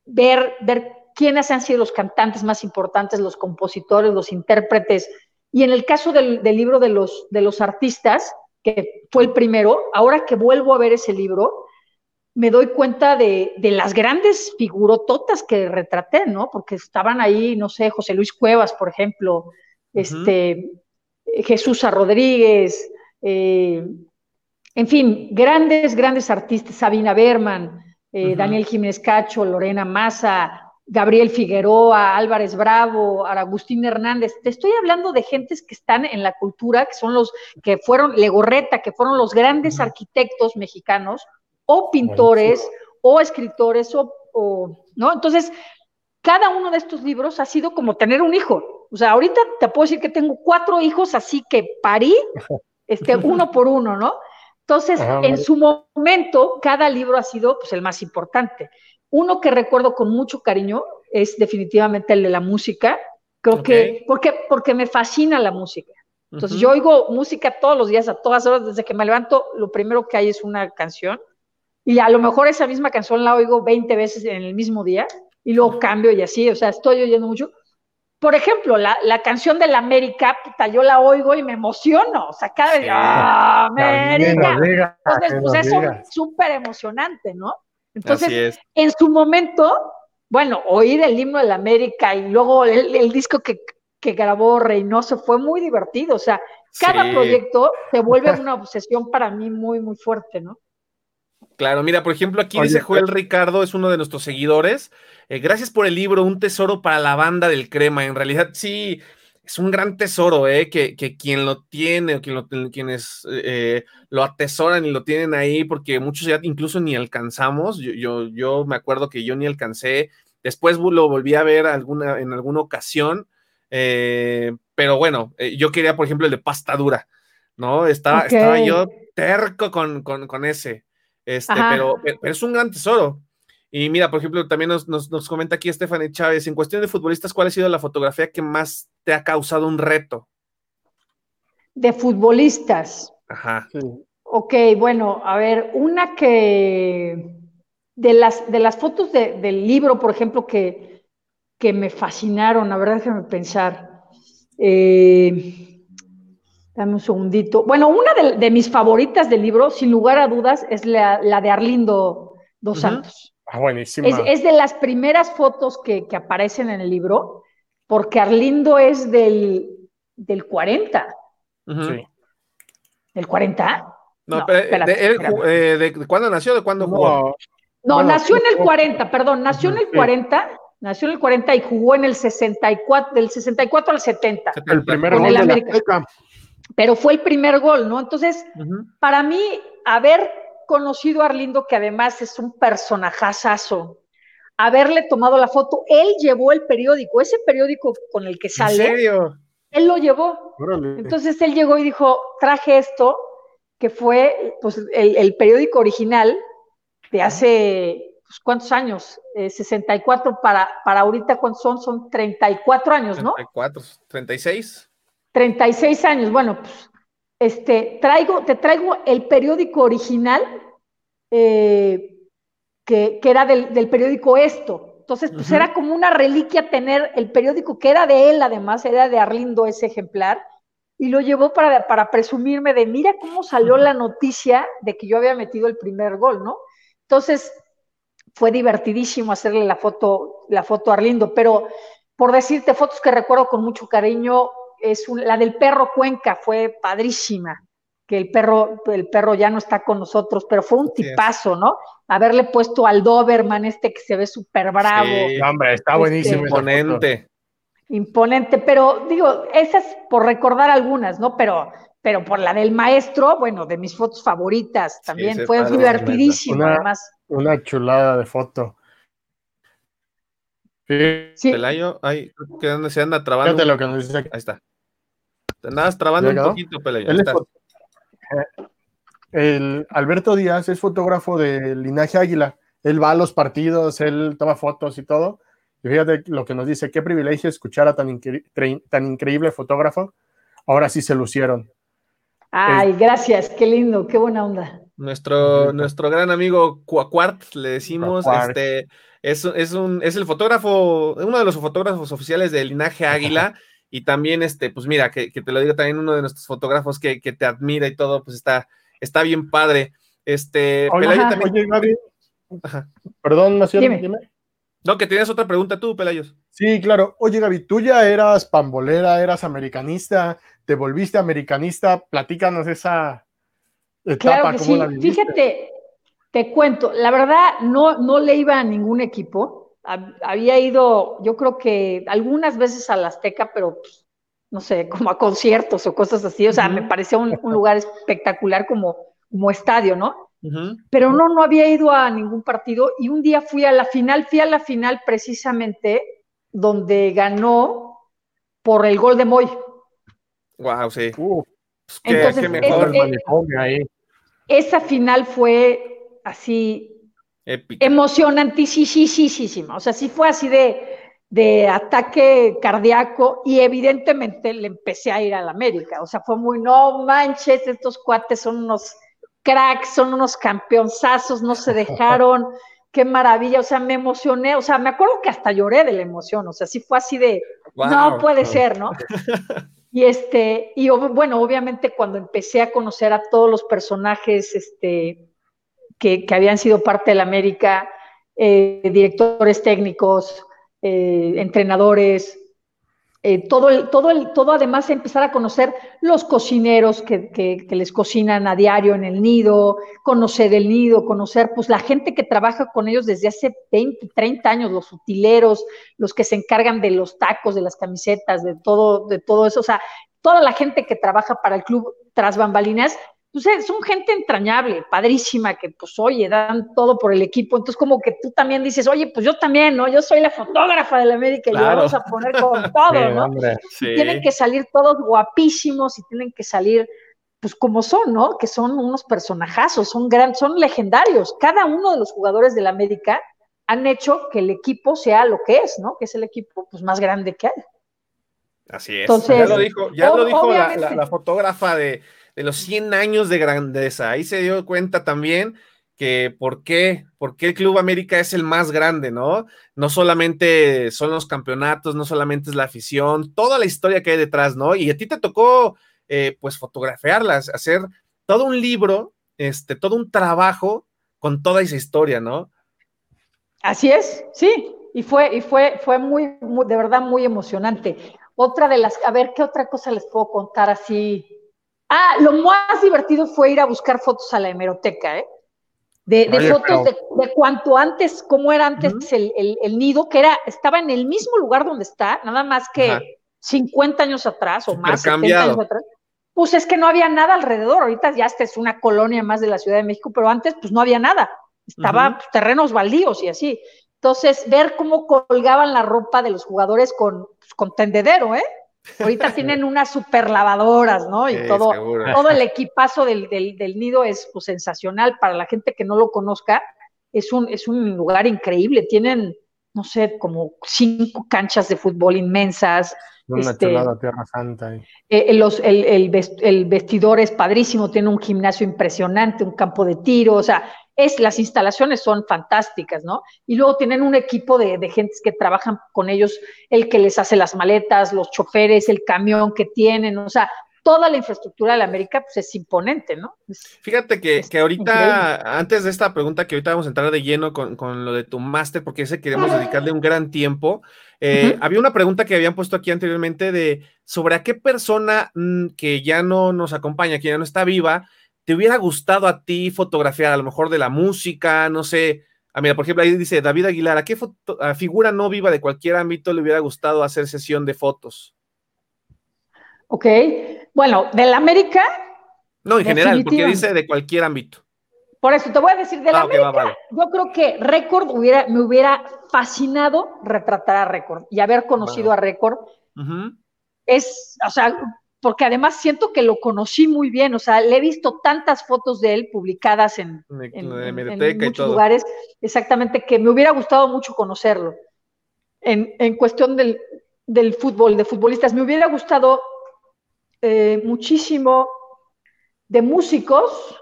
ver, ver quiénes han sido los cantantes más importantes, los compositores, los intérpretes, Y en el caso del, libro de los, de los artistas, que fue el primero, ahora que vuelvo a ver ese libro, me doy cuenta de, las grandes figurototas que retraté, ¿no? Porque estaban ahí, no sé, José Luis Cuevas, por ejemplo, este, Jesús Rodríguez, eh, en fin, grandes, grandes artistas, Sabina Berman, eh, Daniel Jiménez Cacho, Lorena Massa, Gabriel Figueroa, Álvarez Bravo, Agustín Hernández. Te estoy hablando de gentes que están en la cultura, que son los que fueron, Legorreta, que fueron los grandes arquitectos mexicanos, o pintores, o escritores, o, ¿no? Entonces, cada uno de estos libros ha sido como tener un hijo. O sea, ahorita te puedo decir que tengo cuatro hijos, así que parí, este, uno por uno, ¿no? Entonces, en su momento, cada libro ha sido pues, el más importante. Uno que recuerdo con mucho cariño es definitivamente el de la música. Creo que, porque, porque me fascina la música. Entonces, yo oigo música todos los días, a todas horas, desde que me levanto, lo primero que hay es una canción. Y a lo mejor esa misma canción la oigo 20 veces en el mismo día y luego cambio y así, o sea, estoy oyendo mucho. Por ejemplo, la, la canción de la América, puta, yo la oigo y me emociono, o sea, cada vez, ¡ah, América! Entonces, pues eso es súper emocionante, ¿no? Entonces, en su momento, bueno, oír el himno de la América y luego el, disco que, grabó Reynoso fue muy divertido. O sea, cada proyecto se vuelve una obsesión para mí muy, muy fuerte, ¿no? Claro, mira, por ejemplo, aquí dice Joel Ricardo, es uno de nuestros seguidores. Eh, gracias por el libro, un tesoro para la banda del crema. En realidad, sí, es un gran tesoro, ¿eh? Que, quien lo tiene o quien lo, quienes eh, lo atesoran y lo tienen ahí, porque muchos ya incluso ni alcanzamos. Yo, yo, me acuerdo que yo ni alcancé. Después lo volví a ver alguna, en alguna ocasión. Eh, pero bueno, eh, yo quería, por ejemplo, el de pasta dura, ¿no? Estaba, estaba yo terco con, con, ese. Este, pero, pero es un gran tesoro. Y mira, por ejemplo, también nos, comenta aquí Stephanie Chávez, en cuestión de futbolistas, ¿cuál ha sido la fotografía que más te ha causado un reto? De futbolistas. Ajá. Ok, bueno, a ver, una que de las, de las fotos del libro, por ejemplo, que, que me fascinaron, la verdad, déjame pensar. Eh, dame un segundito. Bueno, una de, mis favoritas del libro, sin lugar a dudas, es la, de Arlindo Dos Santos. Ah, buenísima. Es, de las primeras fotos que, aparecen en el libro, porque Arlindo es del, del 40. Sí. ¿Del 40? No, pero eh, de, cuándo nació? ¿De cuándo jugó? No, nació en el 40, perdón, nació en el 40, nació en el 40 y jugó en el 64, del 64 al 70. El primer gol de la Pero fue el primer gol, ¿no? Entonces, para mí, haber conocido a Arlindo, que además es un personajazo, haberle tomado la foto, él llevó el periódico, ese periódico con el que sale. ¿En serio? Él lo llevó. Entonces él llegó y dijo, traje esto, que fue pues, el, periódico original de hace, pues, ¿cuántos años? 64 eh, para, para ahorita, ¿cuántos son? Son 34 años, ¿no? 34, 36. 36 años, bueno, pues este, traigo, te traigo el periódico original, eh, que, era del, periódico Esto. Entonces, pues era como una reliquia tener el periódico que era de él, además, era de Arlindo ese ejemplar, y lo llevó para, para presumirme de, mira cómo salió la noticia de que yo había metido el primer gol, ¿no? Entonces, fue divertidísimo hacerle la foto, la foto a Arlindo, pero por decirte fotos que recuerdo con mucho cariño, es la del perro Cuenca fue padrísima, que el perro, el perro ya no está con nosotros, pero fue un tipazo, ¿no? Haberle puesto al Doberman este que se ve súper bravo. Sí, hombre, está este, buenísimo. imponente. Imponente, pero digo, esas por recordar algunas, ¿no? Pero, pero por la del maestro, bueno, de mis fotos favoritas también, fue divertidísimo, además. Una chulada de foto. Sí. Pelayo, ay, que se anda trabando. Lo que nos dice Ahí está. Te andabas trabando un poquito, Pelayo. El Alberto Díaz es fotógrafo de Linaje Águila. Él va a los partidos, él toma fotos y todo. Y fíjate lo que nos dice, qué privilegio escuchar a tan, tan increíble fotógrafo. Ahora sí se lucieron. Ay, gracias, qué lindo, qué buena onda. Nuestro, nuestro gran amigo Cuacuart, le decimos, este, es, un, es el fotógrafo, uno de los fotógrafos oficiales del linaje Águila. y también, este, pues mira, que, te lo digo también uno de nuestros fotógrafos que, te admira y todo, pues está, está bien padre. Este, Pelayo también. Oye, Gaby. Perdón, Nación, dime. No, que tienes otra pregunta tú, Pelayos. Sí, claro. Oye, Gaby, tú ya eras pambolera, eras americanista, te volviste americanista. Platícanos esa etapa, claro ¿cómo sí. Fíjate, te cuento, la verdad no, no le iba a ningún equipo. Había ido, yo creo que algunas veces a la Azteca, pero pues, no sé, como a conciertos o cosas así. O sea, me parecía un, lugar espectacular como, como estadio, ¿no? Pero no, no había ido a ningún partido y un día fui a la final, fui a la final precisamente donde ganó por el gol de Moy. Wow, sí. Entonces, mejor esa final fue así Épica. emocionantísima. O sea, sí fue así de, de ataque cardíaco y evidentemente le empecé a ir a la América. O sea, fue muy, no manches, estos cuates son unos cracks, son unos campeonzazos, no se dejaron, qué maravilla, o sea, me emocioné, o sea, me acuerdo que hasta lloré de la emoción, o sea, sí fue así de, no puede ser, ¿no? Y este, y bueno, obviamente cuando empecé a conocer a todos los personajes, este, que, habían sido parte de la América, eh, directores técnicos, eh, entrenadores, eh, todo, el, todo, el, todo además empezar a conocer los cocineros que, les cocinan a diario en el nido, conocer el nido, conocer pues la gente que trabaja con ellos desde hace 20, 30 años, los utileros, los que se encargan de los tacos, de las camisetas, de todo, de todo eso, o sea, toda la gente que trabaja para el club tras bambalinas, pues son gente entrañable, padrísima, que pues oye, dan todo por el equipo, entonces como que tú también dices, oye, pues yo también, ¿no? Yo soy la fotógrafa de la América y vamos a poner con todo, ¿no? Tienen que salir todos guapísimos y tienen que salir, pues como son, ¿no? Que son unos personajazos, son grandes, son legendarios. Cada uno de los jugadores de la América han hecho que el equipo sea lo que es, ¿no? Que es el equipo pues, más grande que hay. Así es. ya lo dijo, ya lo dijo la fotógrafa de de los 100 años de grandeza. Ahí se dio cuenta también que por qué, por qué el Club América es el más grande, ¿no? No solamente son los campeonatos, no solamente es la afición, toda la historia que hay detrás, ¿no? Y a ti te tocó, eh, pues, fotografiarlas, hacer todo un libro, este, todo un trabajo con toda esa historia, ¿no? Así es, sí, y fue, y fue, fue muy, de verdad, muy emocionante. Otra de las, a ver, ¿qué otra cosa les puedo contar así Ah, lo más divertido fue ir a buscar fotos a la hemeroteca, ¿eh? De, fotos de, cuanto antes, cómo era antes el, nido, que era, estaba en el mismo lugar donde está, nada más que 50 años atrás o más, 70 años atrás. Pues es que no había nada alrededor. Ahorita ya esta es una colonia más de la Ciudad de México, pero antes pues no había nada. Estaba terrenos baldíos y así. Entonces, ver cómo colgaban la ropa de los jugadores con, pues, con tendedero, ¿eh? Ahorita tienen unas super lavadoras, ¿no? Y todo, todo el equipazo del, nido es pues, sensacional. Para la gente que no lo conozca, es un, es un lugar increíble. Tienen, no sé, como cinco canchas de fútbol inmensas. Una este, Tierra Santa. Eh, los, el, el, vestidor es padrísimo, tiene un gimnasio impresionante, un campo de tiro, o sea, es, las instalaciones son fantásticas, ¿no? Y luego tienen un equipo de, de gentes que trabajan con ellos, el que les hace las maletas, los choferes, el camión que tienen, o sea, toda la infraestructura de la América pues es imponente, ¿no? Fíjate que, que ahorita, antes de esta pregunta, que ahorita vamos a entrar de lleno con, con lo de tu máster, porque ese queremos dedicarle un gran tiempo, eh, había una pregunta que habían puesto aquí anteriormente de sobre a qué persona mm, que ya no nos acompaña, que ya no está viva, te hubiera gustado a ti fotografiar, a lo mejor de la música, no sé. Ah, mira, por ejemplo, ahí dice David Aguilar, ¿a qué figura no viva de cualquier ámbito le hubiera gustado hacer sesión de fotos? Ok, bueno, de la América. No, en general, porque dice de cualquier ámbito. Por eso te voy a decir, de la ah, América, yo creo que Record hubiera, me hubiera fascinado retratar a Record y haber conocido a Record. Es, o sea, porque además siento que lo conocí muy bien, o sea, le he visto tantas fotos de él publicadas en, muchos lugares, exactamente, que me hubiera gustado mucho conocerlo. En, cuestión del, fútbol, de futbolistas, me hubiera gustado eh, muchísimo de músicos.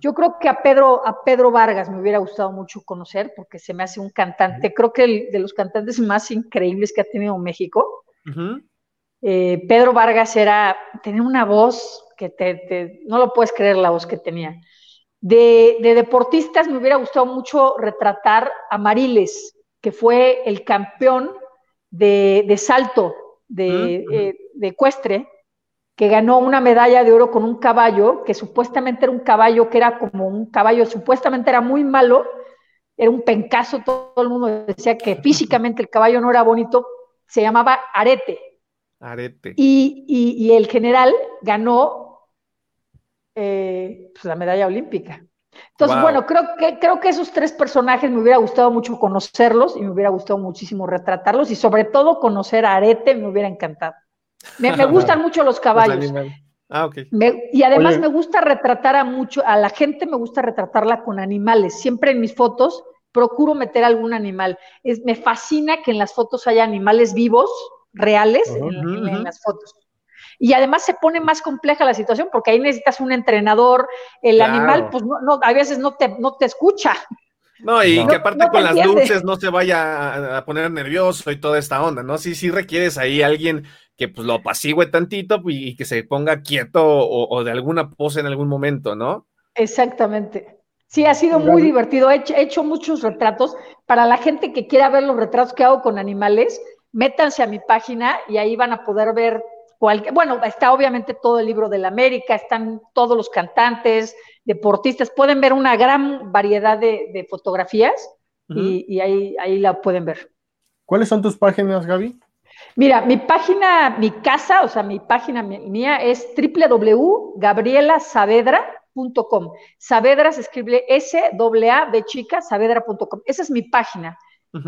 Yo creo que a Pedro, a Pedro Vargas me hubiera gustado mucho conocer, porque se me hace un cantante, creo que el, de los cantantes más increíbles que ha tenido México. Eh, Pedro Vargas era, tenía una voz que te, no lo puedes creer la voz que tenía. De, deportistas me hubiera gustado mucho retratar a Mariles, que fue el campeón de, salto de, eh, de ecuestre, que ganó una medalla de oro con un caballo, que supuestamente era un caballo que era como un caballo, supuestamente era muy malo, era un pencazo, todo, el mundo decía que físicamente el caballo no era bonito, se llamaba Arete. Arete. Y, el general ganó eh, pues, la medalla olímpica. Entonces, bueno, creo que, creo que esos tres personajes me hubiera gustado mucho conocerlos y me hubiera gustado muchísimo retratarlos y sobre todo conocer a Arete me hubiera encantado. Me, gustan mucho los caballos. Ah, ok. y además me gusta retratar a mucho, a la gente me gusta retratarla con animales. Siempre en mis fotos procuro meter algún animal. Es, me fascina que en las fotos haya animales vivos, reales, en, las fotos. Y además se pone más compleja la situación porque ahí necesitas un entrenador, el animal, pues no, a veces no te, no te escucha. No, y que aparte con las luces no se vaya a, poner nervioso y toda esta onda, ¿no? Sí, sí requieres ahí alguien que pues lo apacigüe tantito y, que se ponga quieto o, de alguna pose en algún momento, ¿no? Exactamente. Sí, ha sido muy divertido. He hecho, muchos retratos. Para la gente que quiera ver los retratos que hago con animales, métanse a mi página y ahí van a poder ver cualquier. Bueno, está obviamente todo el libro de la América, están todos los cantantes, deportistas. Pueden ver una gran variedad de, fotografías y, ahí, ahí la pueden ver. ¿Cuáles son tus páginas, Gaby? Mira, mi página, mi casa, o sea, mi página mía es www.gabrielasaavedra.com. Saavedra se escribe S A B chica, saavedra.com. Esa es mi página.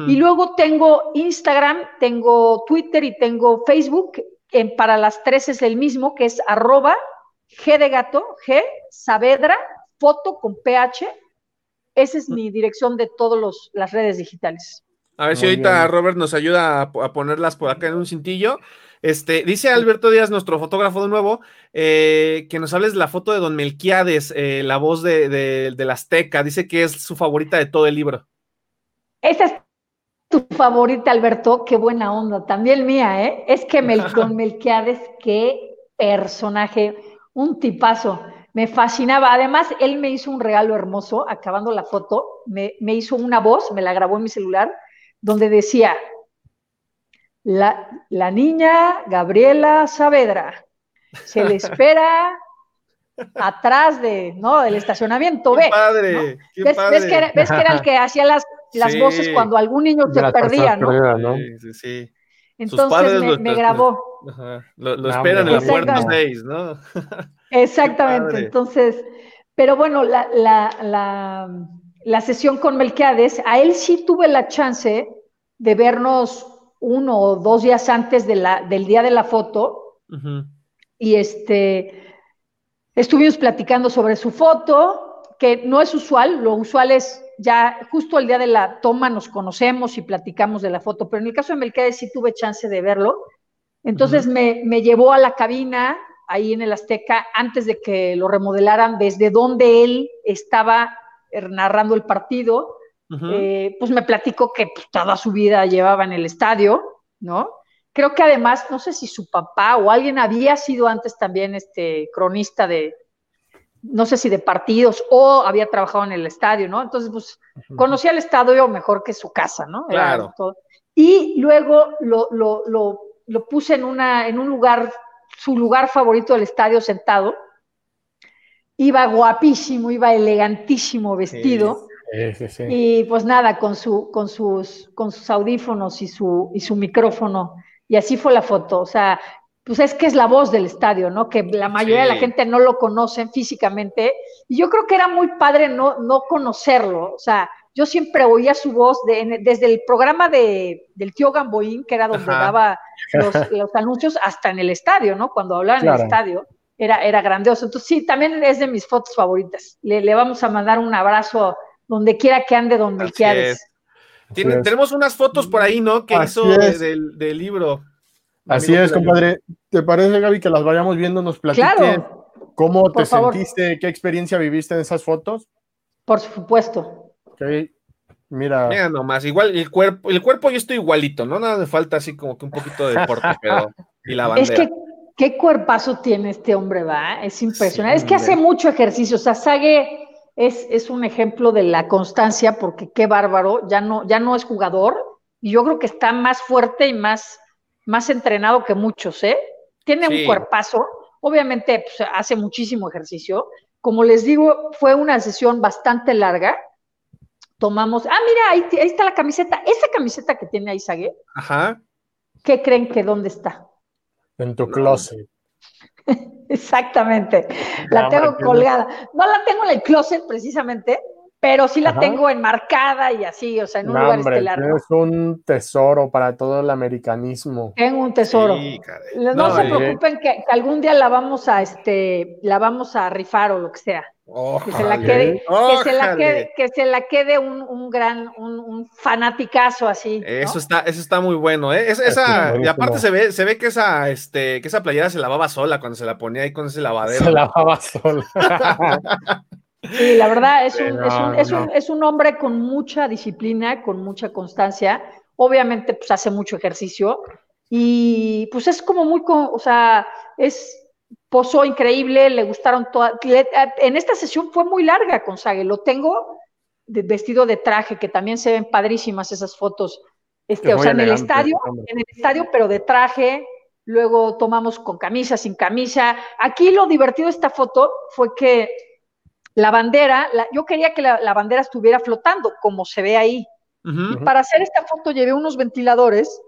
Y luego tengo Instagram, tengo Twitter y tengo Facebook. En, para las tres es el mismo, que es arroba G de gato, G, Saavedra, foto con PH. Esa es mi dirección de todas las redes digitales. A ver si ahorita Robert nos ayuda a, ponerlas por acá en un cintillo. Este, dice Alberto Díaz, nuestro fotógrafo de nuevo, eh, que nos hables de la foto de Don Melquiades, eh, la voz de, de, la Azteca. Dice que es su favorita de todo el libro. Esa es tu favorita, Alberto. Qué buena onda. También mía, ¿eh? Es que Don Melquiades, qué personaje, un tipazo. Me fascinaba. Además, él me hizo un regalo hermoso, acabando la foto, me, me hizo una voz, me la grabó en mi celular donde decía, la, niña Gabriela Saavedra se le espera atrás de, ¿no? Del estacionamiento, ve. Padre, ¿Ves, que era, el que hacía las, las voces cuando algún niño se perdía, ¿no? Sí, sí, sí. Entonces me, grabó. Lo, esperan en la puerta 6, ¿no? Exactamente. Entonces, pero bueno, la, la la sesión con Melquiades, a él sí tuve la chance de vernos uno o dos días antes de la, del día de la foto. Y este, estuvimos platicando sobre su foto, que no es usual, lo usual es ya justo el día de la toma nos conocemos y platicamos de la foto, pero en el caso de Melquiades sí tuve chance de verlo. Entonces me, me llevó a la cabina ahí en el Azteca antes de que lo remodelaran, desde donde él estaba Er, narrando el partido, eh, pues me platicó que pues, toda su vida llevaba en el estadio, ¿no? Creo que además, no sé si su papá o alguien había sido antes también este cronista de, no sé si de partidos o había trabajado en el estadio, ¿no? Entonces, pues conocía el estadio mejor que su casa, ¿no? Claro. Y luego lo, lo, lo, lo, puse en, una, en un lugar, su lugar favorito del estadio sentado, iba guapísimo, iba elegantísimo vestido. y pues nada, con, su, con, sus, con sus audífonos y su, y su micrófono. Y así fue la foto. O sea, pues es que es la voz del estadio, ¿no? Que la mayoría de la gente no lo conocen físicamente. Y yo creo que era muy padre no, no conocerlo. O sea, yo siempre oía su voz desde el programa de, del tío Gamboín, que era donde daba los, los, anuncios, hasta en el estadio, ¿no? Cuando hablaba en el estadio era, era grandioso. Entonces, sí, también es de mis fotos favoritas. Le, le vamos a mandar un abrazo donde quiera que ande Don Melquiades. tenemos unas fotos por ahí, ¿no? Que hizo del, del, libro. Así es, compadre. ¿Te parece, Gaby, que las vayamos viendo? Nos platiques cómo te sentiste, qué experiencia viviste en esas fotos. Por supuesto. Ok, mira. Mira nomás, igual el cuerpo, el cuerpo yo estoy igualito, ¿no? Nada me falta así como que un poquito de deporte, pero Y la bandera. Es que qué cuerpazo tiene este hombre, va. Es impresionante. es que hace mucho ejercicio. O sea, Sague es, es un ejemplo de la constancia, porque qué bárbaro. Ya no, ya no es jugador. Y yo creo que está más fuerte y más, más entrenado que muchos, ¿eh? Tiene un cuerpazo. Obviamente pues, hace muchísimo ejercicio. Como les digo, fue una sesión bastante larga. Tomamos, ah, mira, ahí, ahí está la camiseta. Esa camiseta que tiene ahí Sague. Ajá. ¿Qué creen que dónde está? En tu closet. Exactamente. La tengo colgada. No la tengo en el closet precisamente, pero sí la tengo enmarcada y así, o sea, en un lugar estelar. Es un tesoro para todo el americanismo. Tengo un tesoro. no, se preocupen que, algún día la vamos a este, la vamos a rifar o lo que sea que se la quede, que se la quede, que se la quede un, un gran, un, un, fanaticazo así. Eso está, eso está muy bueno, ¿eh? esa, y aparte se ve, se ve que esa, este, que esa playera se lavaba sola cuando se la ponía ahí con ese lavadero. Se lavaba sola. sí, la verdad, es un, es, un, es, un, es un hombre con mucha disciplina, con mucha constancia. Obviamente, pues hace mucho ejercicio. Y pues es como muy, o sea, es posó increíble, le gustaron todas. En esta sesión fue muy larga con Sage, lo tengo de, vestido de traje, que también se ven padrísimas esas fotos. Este, o sea, en el estadio, en el estadio, pero de traje. Luego tomamos con camisa, sin camisa. Aquí lo divertido de esta foto fue que la bandera, yo quería que la, bandera estuviera flotando, como se ve ahí. Para hacer esta foto llevé unos ventiladores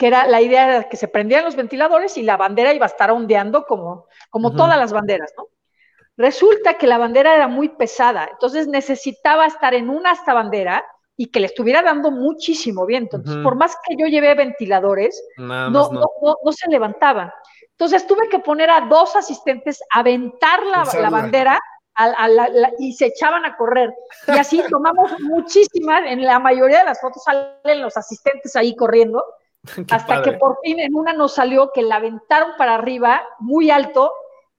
que era la idea de que se prendieran los ventiladores y la bandera iba a estar ondeando como, como todas las banderas, ¿no? Resulta que la bandera era muy pesada, entonces necesitaba estar en una hasta bandera y que le estuviera dando muchísimo viento. Entonces, por más que yo llevé ventiladores, no, no. No, se levantaban. Entonces tuve que poner a dos asistentes a aventar la, bandera y se echaban a correr. Y así tomamos muchísimas, en la mayoría de las fotos salen los asistentes ahí corriendo, hasta que por fin en una nos salió que la aventaron para arriba, muy alto,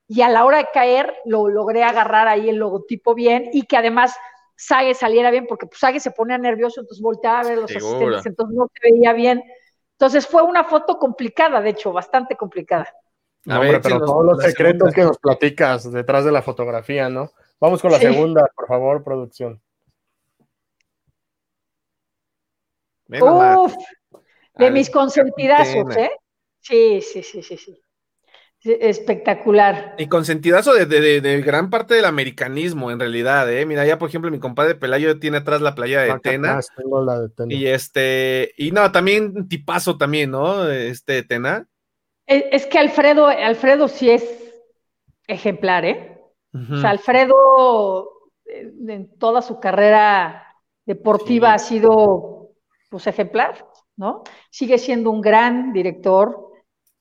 y a la hora de caer lo logré agarrar ahí el logotipo bien y que además Sage saliera bien, porque pues Sage se ponía nervioso, entonces volteaba a ver los asistentes, entonces no se veía bien. Entonces fue una foto complicada, de hecho, bastante complicada. A ver, pero todos los secretos que nos platicas detrás de la fotografía, ¿no? Vamos con la segunda, por favor, producción. Uf, de mis consentidazos, ¿eh? Sí, sí, sí, sí, sí. Espectacular. Y consentidazo de, de, gran parte del americanismo, en realidad, ¿eh? Mira, ya por ejemplo, mi compadre Pelayo tiene atrás la playa de, Tena, Y este, y no, también tipazo también, ¿no? Este Tena. Es, que Alfredo, Alfredo sí es ejemplar, ¿eh? O sea, Alfredo eh, en toda su carrera deportiva ha sido, pues, ejemplar. ¿no? Sigue siendo un gran director,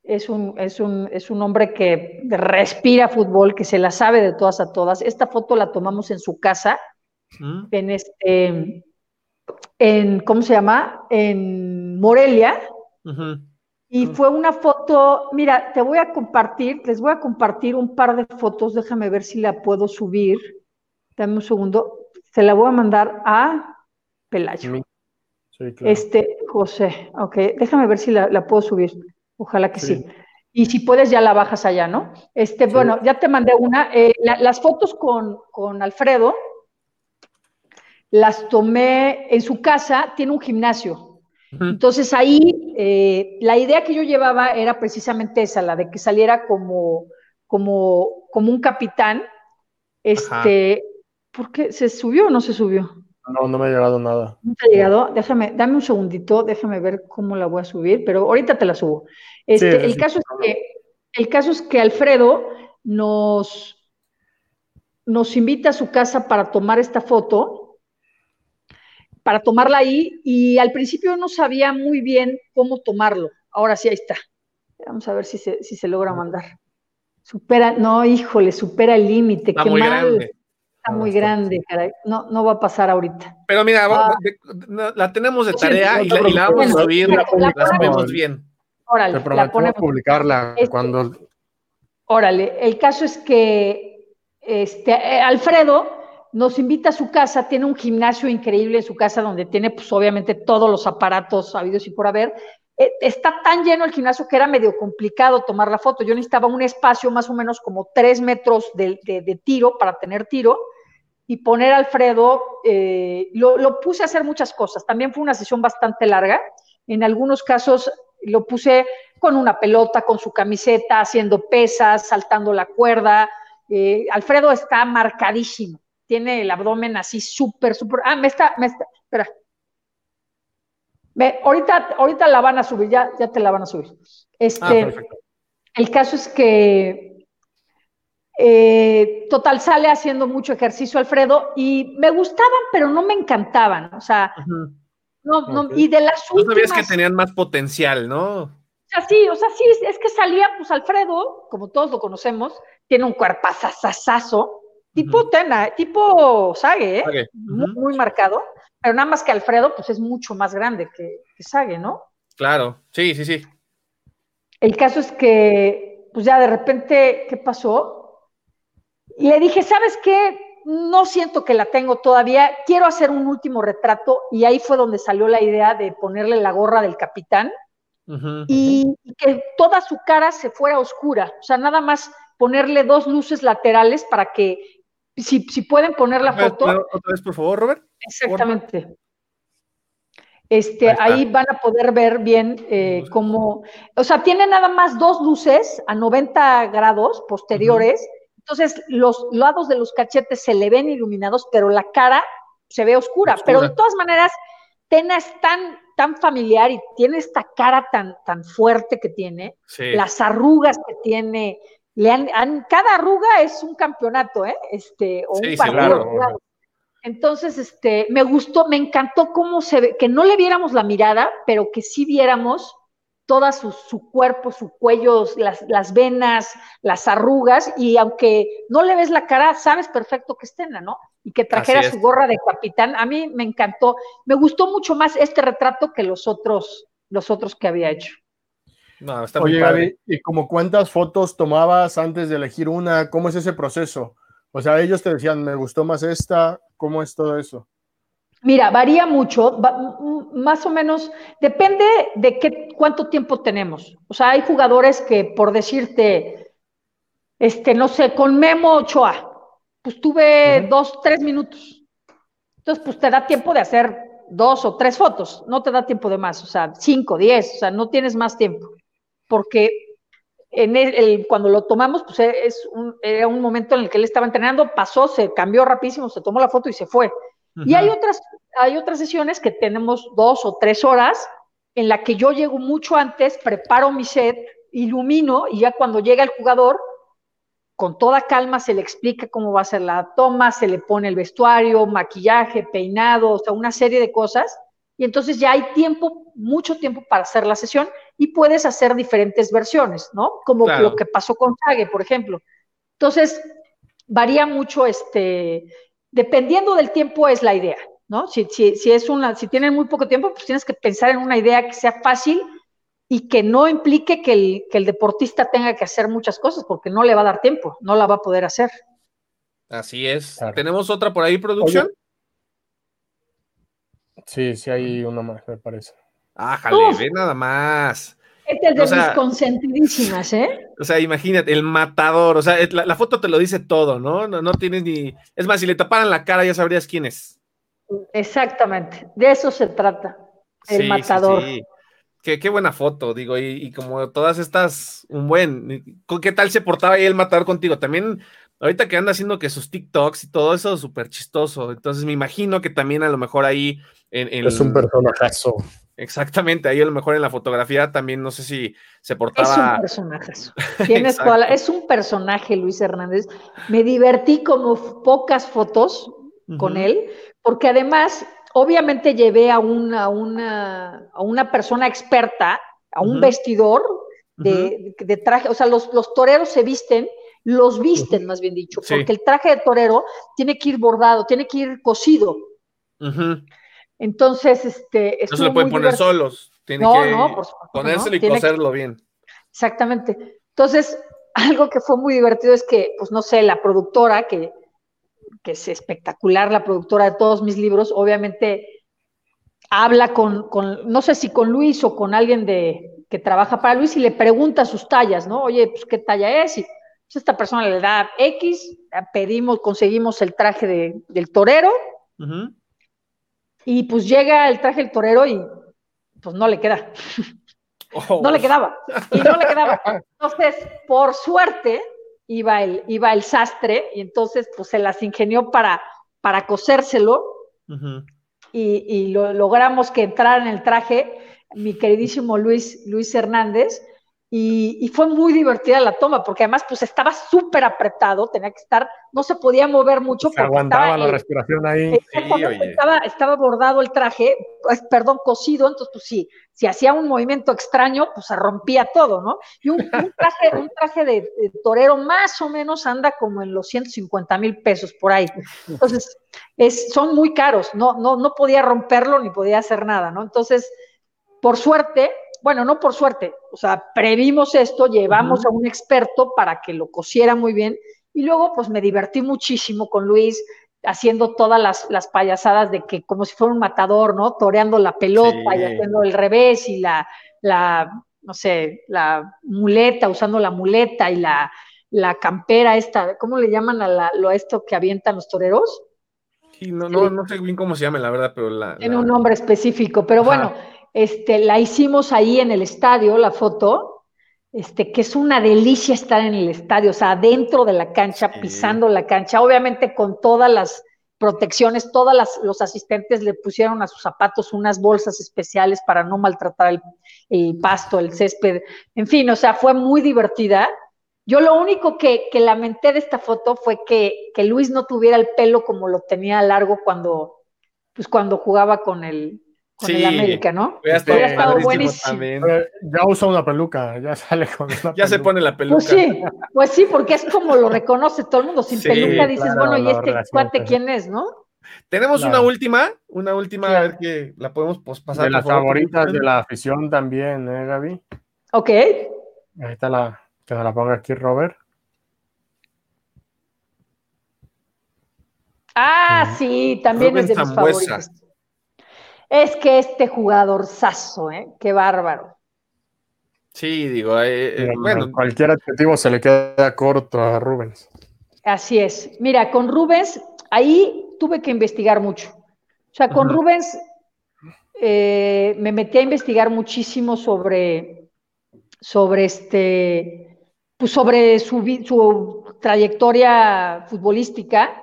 es un, es un, es un hombre que respira fútbol, que se la sabe de todas a todas. Esta foto la tomamos en su casa, mm. en este, en, ¿cómo se llama? En Morelia. Y fue una foto, mira, te voy a compartir, les voy a compartir un par de fotos, déjame ver si la puedo subir. Dame un segundo, se la voy a mandar a Pelayo. Este, José, ok, déjame ver si la, puedo subir. Ojalá que sí. Y si puedes, ya la bajas allá, ¿no? Este, bueno, ya te mandé una. Eh, las fotos con, Alfredo las tomé en su casa, tiene un gimnasio. Entonces ahí eh, la idea que yo llevaba era precisamente esa, la de que saliera como, como, como un capitán. Este, ¿por qué? ¿Se subió o no se subió? No, no me ha llegado nada. No te ha llegado. Déjame, dame un segundito, déjame ver cómo la voy a subir, pero ahorita te la subo. Este, el, caso es que, el caso es que Alfredo nos, nos invita a su casa para tomar esta foto, para tomarla ahí, y al principio no sabía muy bien cómo tomarlo. Ahora sí, ahí está. Vamos a ver si se, si se logra mandar. Supera, no, híjole, supera el límite. Qué mal. Está muy grande, caray. No, no va a pasar ahorita. Pero mira, ah. la tenemos de tarea y, la, vamos a subir, la, subimos bien. Órale, la ponemos. publicarla cuando. Órale, el caso es que este, eh, Alfredo nos invita a su casa, tiene un gimnasio increíble en su casa donde tiene, pues obviamente, todos los aparatos habidos y por haber. eh, está tan lleno el gimnasio que era medio complicado tomar la foto. Yo necesitaba un espacio más o menos como tres metros de, tiro para tener tiro y poner a Alfredo, eh, lo, lo, puse a hacer muchas cosas. También fue una sesión bastante larga. En algunos casos lo puse con una pelota, con su camiseta, haciendo pesas, saltando la cuerda. Eh, Alfredo está marcadísimo. Tiene el abdomen así súper, súper. Ah, me está, me está, espera, ahorita, ahorita la van a subir, ya, ya te la van a subir. Este, ah, el caso es que eh, total sale haciendo mucho ejercicio Alfredo y me gustaban, pero no me encantaban. O sea, no, no, y de las últimas. Tú sabías que tenían más potencial, ¿no? O sea, sí, o sea, sí, es que salía, pues Alfredo, como todos lo conocemos, tiene un cuerpazazazazo, tipo Tena, tipo Sage, ¿eh? muy, marcado. Pero nada más que Alfredo, pues es mucho más grande que, que Sage, ¿no? Claro, sí, sí, sí. El caso es que, pues ya de repente, ¿qué pasó? Y le dije, ¿sabes qué? No siento que la tengo todavía, quiero hacer un último retrato y ahí fue donde salió la idea de ponerle la gorra del capitán y, que toda su cara se fuera oscura, o sea, nada más ponerle dos luces laterales para que, si, si pueden poner la foto. Otra vez, por favor, Robert. Exactamente. Este, ahí, van a poder ver bien eh, cómo, o sea, tiene nada más dos luces a 90 grados posteriores, entonces los lados de los cachetes se le ven iluminados, pero la cara se ve oscura, pero de todas maneras, Tena es tan, tan familiar y tiene esta cara tan, tan fuerte que tiene, las arrugas que tiene, le han, cada arruga es un campeonato, ¿eh? Este, o un partido. Entonces, este, me gustó, me encantó cómo se ve, que no le viéramos la mirada, pero que sí viéramos todo su, cuerpo, su cuello, las, venas, las arrugas, y aunque no le ves la cara, sabes perfecto que es Tena, ¿no? Y que trajera su gorra de capitán. A mí me encantó, me gustó mucho más este retrato que los otros, los otros que había hecho. No, está Oye, Gaby, ¿y como cuántas fotos tomabas antes de elegir una? ¿Cómo es ese proceso? O sea, ellos te decían, me gustó más esta, ¿cómo es todo eso? Mira, varía mucho, más o menos, depende de qué, cuánto tiempo tenemos. O sea, hay jugadores que, por decirte, este, no sé, con Memo Ochoa, pues tuve dos, tres minutos. Entonces, pues te da tiempo de hacer dos o tres fotos, no te da tiempo de más, o sea, cinco, diez, o sea, no tienes más tiempo, porque en el, cuando lo tomamos, pues es un, era un momento en el que él estaba entrenando, pasó, se cambió rapidísimo, se tomó la foto y se fue. Y hay otras, hay otras sesiones que tenemos dos o tres horas en la que yo llego mucho antes, preparo mi set, ilumino y ya cuando llega el jugador, con toda calma se le explica cómo va a ser la toma, se le pone el vestuario, maquillaje, peinado, o sea, una serie de cosas. Y entonces ya hay tiempo, mucho tiempo para hacer la sesión y puedes hacer diferentes versiones, ¿no? Como lo que pasó con Sage, por ejemplo. Entonces, varía mucho, este, dependiendo del tiempo es la idea, ¿no? Si, si, es una, si tienen muy poco tiempo, pues tienes que pensar en una idea que sea fácil y que no implique que el, que el deportista tenga que hacer muchas cosas, porque no le va a dar tiempo, no la va a poder hacer. Así es. ¿Tenemos otra por ahí, producción? Sí, sí hay uno más, me parece. Ájale, ve nada más. Este es de mis consentidísimas, ¿eh? O sea, imagínate, el matador, o sea, la, foto te lo dice todo, ¿no? ¿no? No tienes ni. Es más, si le taparan la cara ya sabrías quién es. Exactamente, de eso se trata, el matador. Sí, sí. Qué, buena foto, digo, y, y, como todas estas, un buen, ¿qué tal se portaba ahí el matador contigo? También, ahorita que anda haciendo que sus TikToks y todo eso, súper chistoso, entonces me imagino que también a lo mejor ahí... En, es un personajazo. Exactamente, ahí a lo mejor en la fotografía también no sé si se portaba. Es un personaje. Tienes es un personaje, Luis Hernández. Me divertí como pocas fotos con él, porque además, obviamente llevé a una, una, a una persona experta, a un vestidor de, traje, o sea, los, los toreros se visten los visten, más bien dicho, porque el traje de torero tiene que ir bordado, tiene que ir cosido. Entonces, este. No se lo pueden poner solos. Tiene que ponérselo y coserlo bien. Exactamente. Entonces, algo que fue muy divertido es que, pues no sé, la productora, que, que es espectacular, la productora de todos mis libros, obviamente habla con, con, no sé si con Luis o con alguien de, que trabaja para Luis y le pregunta sus tallas, ¿no? Oye, pues qué talla es y esta persona le da X, pedimos, conseguimos el traje de, del torero y pues llega el traje del torero y pues no le queda. Oh. No le quedaba. Y no le quedaba. Entonces, por suerte, iba el, iba el sastre y entonces pues se las ingenió para, para cosérselo y, y lo, logramos que entrara en el traje mi queridísimo Luis, Luis Hernández, y, fue muy divertida la toma, porque además pues estaba súper apretado, tenía que estar, no se podía mover mucho. Se aguantaba la respiración ahí. estaba, estaba, bordado el traje, pues, perdón, cosido, entonces pues sí, si hacía un movimiento extraño, pues se rompía todo, ¿no? Y un, traje, un traje de, torero más o menos anda como en los 150 mil pesos por ahí. Entonces, es, son muy caros, no, no, no podía romperlo ni podía hacer nada, ¿no? Entonces, por suerte, bueno, no por suerte, o sea, previmos esto, llevamos a un experto para que lo cosiera muy bien y luego pues me divertí muchísimo con Luis haciendo todas las, payasadas de que como si fuera un matador, ¿no? Toreando la pelota y haciendo el revés y la, la, no sé, la muleta, usando la muleta y la, la campera esta, ¿cómo le llaman a, la, lo, esto que avientan los toreros? Sí, no, no, no sé bien cómo se llama, la verdad, pero la... Tiene un nombre específico, pero bueno, este, la hicimos ahí en el estadio, la foto, este, que es una delicia estar en el estadio, o sea, dentro de la cancha, pisando la cancha, obviamente con todas las protecciones, todos los asistentes le pusieron a sus zapatos unas bolsas especiales para no maltratar el, pasto, el césped, en fin, o sea, fue muy divertida. Yo lo único que, lamenté de esta foto fue que, que, Luis no tuviera el pelo como lo tenía largo cuando, pues cuando jugaba con el, con el América, ¿no? Ya estado buenísimo. Ya usa una peluca, ya sale con una Ya se pone la peluca. Pues sí, pues sí, porque es como lo reconoce todo el mundo. Sin peluca dices, bueno, ¿y este cuate quién es, no? Tenemos una última, una última, a ver que la podemos pues, pasar. De las favoritas de la afición también, ¿eh, Gaby? Ok. Ahí está la, que nos la ponga aquí Robert. Ah, sí, también es de mis favoritos. Es que este jugador saso, ¿eh? Qué bárbaro. Sí, digo, eh, eh, bueno. Cualquier adjetivo se le queda corto a Rubens. Así es. Mira, con Rubens, ahí tuve que investigar mucho. O sea, con Rubens eh, me metí a investigar muchísimo sobre, sobre este, pues sobre su, su trayectoria futbolística.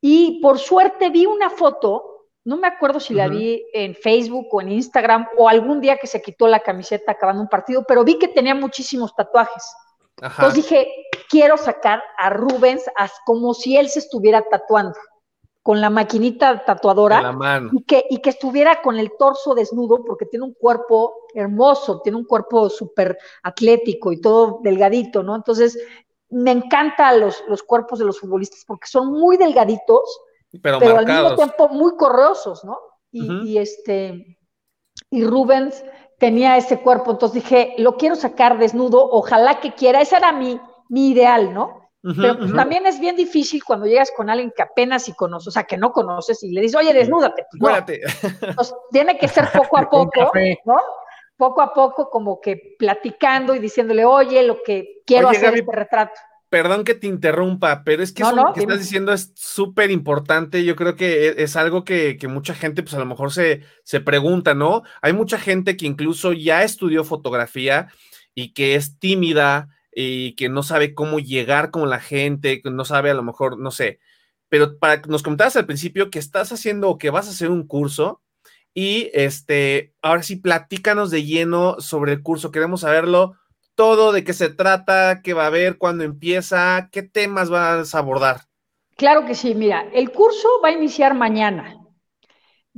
Y por suerte vi una foto no me acuerdo si la vi en Facebook o en Instagram o algún día que se quitó la camiseta acabando un partido, pero vi que tenía muchísimos tatuajes. Entonces dije, quiero sacar a Rubens como si él se estuviera tatuando, con la maquinita tatuadora, la mano. Y, que, y que estuviera con el torso desnudo, porque tiene un cuerpo hermoso, tiene un cuerpo súper atlético y todo delgadito, ¿no? Entonces, me encantan los, los cuerpos de los futbolistas porque son muy delgaditos, pero, al mismo tiempo muy correosos, ¿no? Y, este, y Rubens tenía ese cuerpo, entonces dije, lo quiero sacar desnudo, ojalá que quiera, ese era mi, mi ideal, ¿no? Pero pues, también es bien difícil cuando llegas con alguien que apenas si conoces, o sea, que no conoces y le dices, oye, desnúdate. Pues, tiene que ser poco a poco, ¿no? Poco a poco, como que platicando y diciéndole, oye, lo que quiero hacer este retrato perdón que te interrumpa, pero es que lo que estás diciendo es súper importante. Yo creo que e, es, algo que, mucha gente, pues a lo mejor se, se pregunta, ¿no? Hay mucha gente que incluso ya estudió fotografía y que es tímida y que no sabe cómo llegar con la gente, que no sabe a lo mejor, no sé. Pero para, nos comentabas al principio que estás haciendo o que vas a hacer un curso y este, ahora sí, platícanos de lleno sobre el curso. Queremos saberlo todo, de qué se trata, qué va a haber, cuándo empieza, qué temas vas a abordar. Claro que sí, mira, el curso va a iniciar mañana.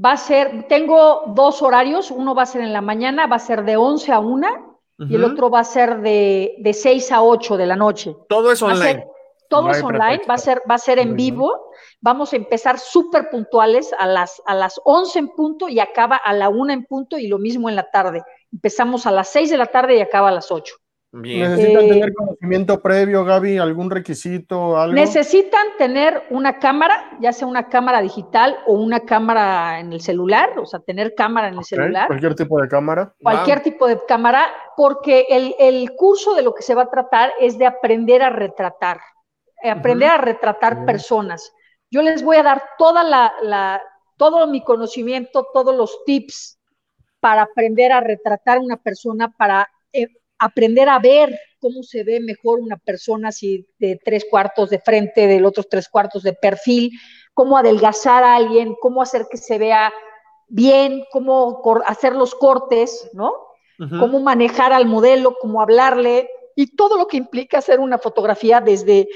Va a ser, tengo dos horarios, uno va a ser en la mañana, va a ser de 11 a 1 y el otro va a ser de, de 6 a 8 de la noche. Todo es online. todo es online, va a ser, va a ser en vivo. Vamos a empezar súper puntuales a las, a las 11 en punto y acaba a la 1 en punto y lo mismo en la tarde. Empezamos a las 6 de la tarde y acaba a las 8. ¿Necesitan eh, tener conocimiento previo, Gaby? ¿Algún requisito? Algo? Necesitan tener una cámara, ya sea una cámara digital o una cámara en el celular, o sea, tener cámara en el celular. Cualquier tipo de cámara. Cualquier tipo de cámara, porque el, curso de lo que se va a tratar es de aprender a retratar, eh, aprender a retratar personas. Yo les voy a dar toda la, todo mi conocimiento, todos los tips para aprender a retratar una persona, para eh, aprender a ver cómo se ve mejor una persona si de tres cuartos de frente, del otro tres cuartos de perfil, cómo adelgazar a alguien, cómo hacer que se vea bien, cómo hacer los cortes, ¿no? Cómo manejar al modelo, cómo hablarle y todo lo que implica hacer una fotografía desde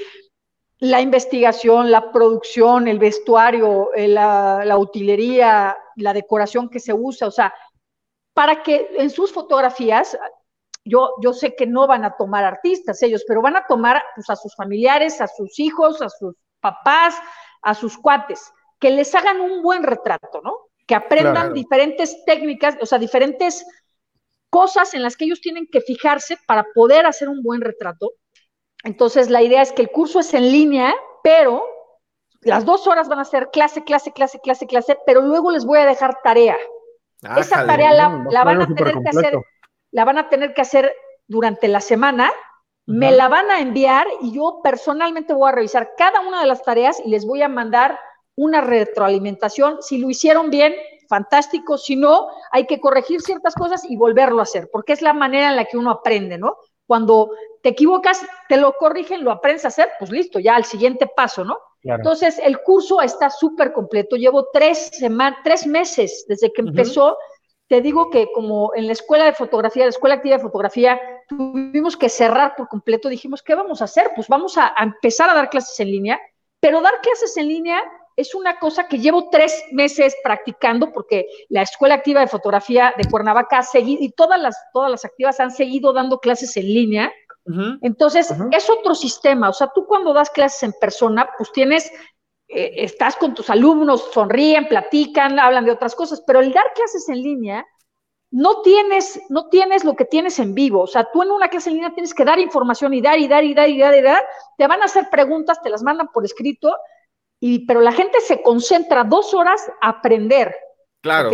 la investigación, la producción, el vestuario, eh, la, la utilería, la decoración que se usa, o sea, para que en sus fotografías yo, yo sé que no van a tomar artistas ellos, pero van a tomar pues, a sus familiares, a sus hijos, a sus papás, a sus cuates, que les hagan un buen retrato, ¿no? Que aprendan diferentes técnicas, o sea, diferentes cosas en las que ellos tienen que fijarse para poder hacer un buen retrato. Entonces, la idea es que el curso es en línea, pero las dos horas van a ser clase, clase, clase, clase, clase, pero luego les voy a dejar tarea. Esa tarea la, la van a tener que hacer la van a tener que hacer durante la semana, me la van a enviar y yo personalmente voy a revisar cada una de las tareas y les voy a mandar una retroalimentación. Si lo hicieron bien, fantástico. Si no, hay que corregir ciertas cosas y volverlo a hacer, porque es la manera en la que uno aprende, ¿no? Cuando te equivocas, te lo corrigen, lo aprendes a hacer, pues listo, ya al siguiente paso, ¿no? Entonces, el curso está súper completo. Llevo tres, semanas, tres meses desde que empezó te digo que como en la escuela de fotografía, la escuela activa de fotografía, tuvimos que cerrar por completo, dijimos, ¿qué vamos a hacer? Pues vamos a, empezar a dar clases en línea, pero dar clases en línea es una cosa que llevo tres meses practicando porque la Escuela Activa de Fotografía de Cuernavaca ha seguido, y todas las, todas las activas han seguido dando clases en línea. Entonces, es otro sistema. O sea, tú cuando das clases en persona, pues tienes eh, estás con tus alumnos, sonríen, platican, hablan de otras cosas, pero el dar clases en línea, no tienes, no tienes lo que tienes en vivo. O sea, tú en una clase en línea tienes que dar información y dar y dar y dar y dar y dar. Te van a hacer preguntas, te las mandan por escrito, y, pero la gente se concentra dos horas a aprender. Claro.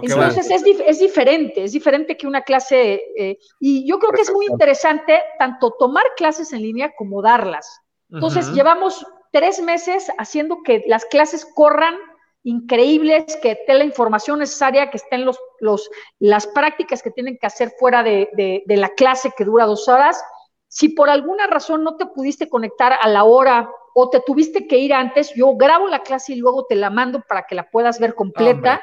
Entonces es, es, diferente, es diferente que una clase. Eh, y yo creo que es muy interesante tanto tomar clases en línea como darlas. Entonces, llevamos tres meses haciendo que las clases corran increíbles, que esté la información necesaria, que estén los, los, las prácticas que tienen que hacer fuera de, de, la clase que dura dos horas. Si por alguna razón no te pudiste conectar a la hora o te tuviste que ir antes, yo grabo la clase y luego te la mando para que la puedas ver completa.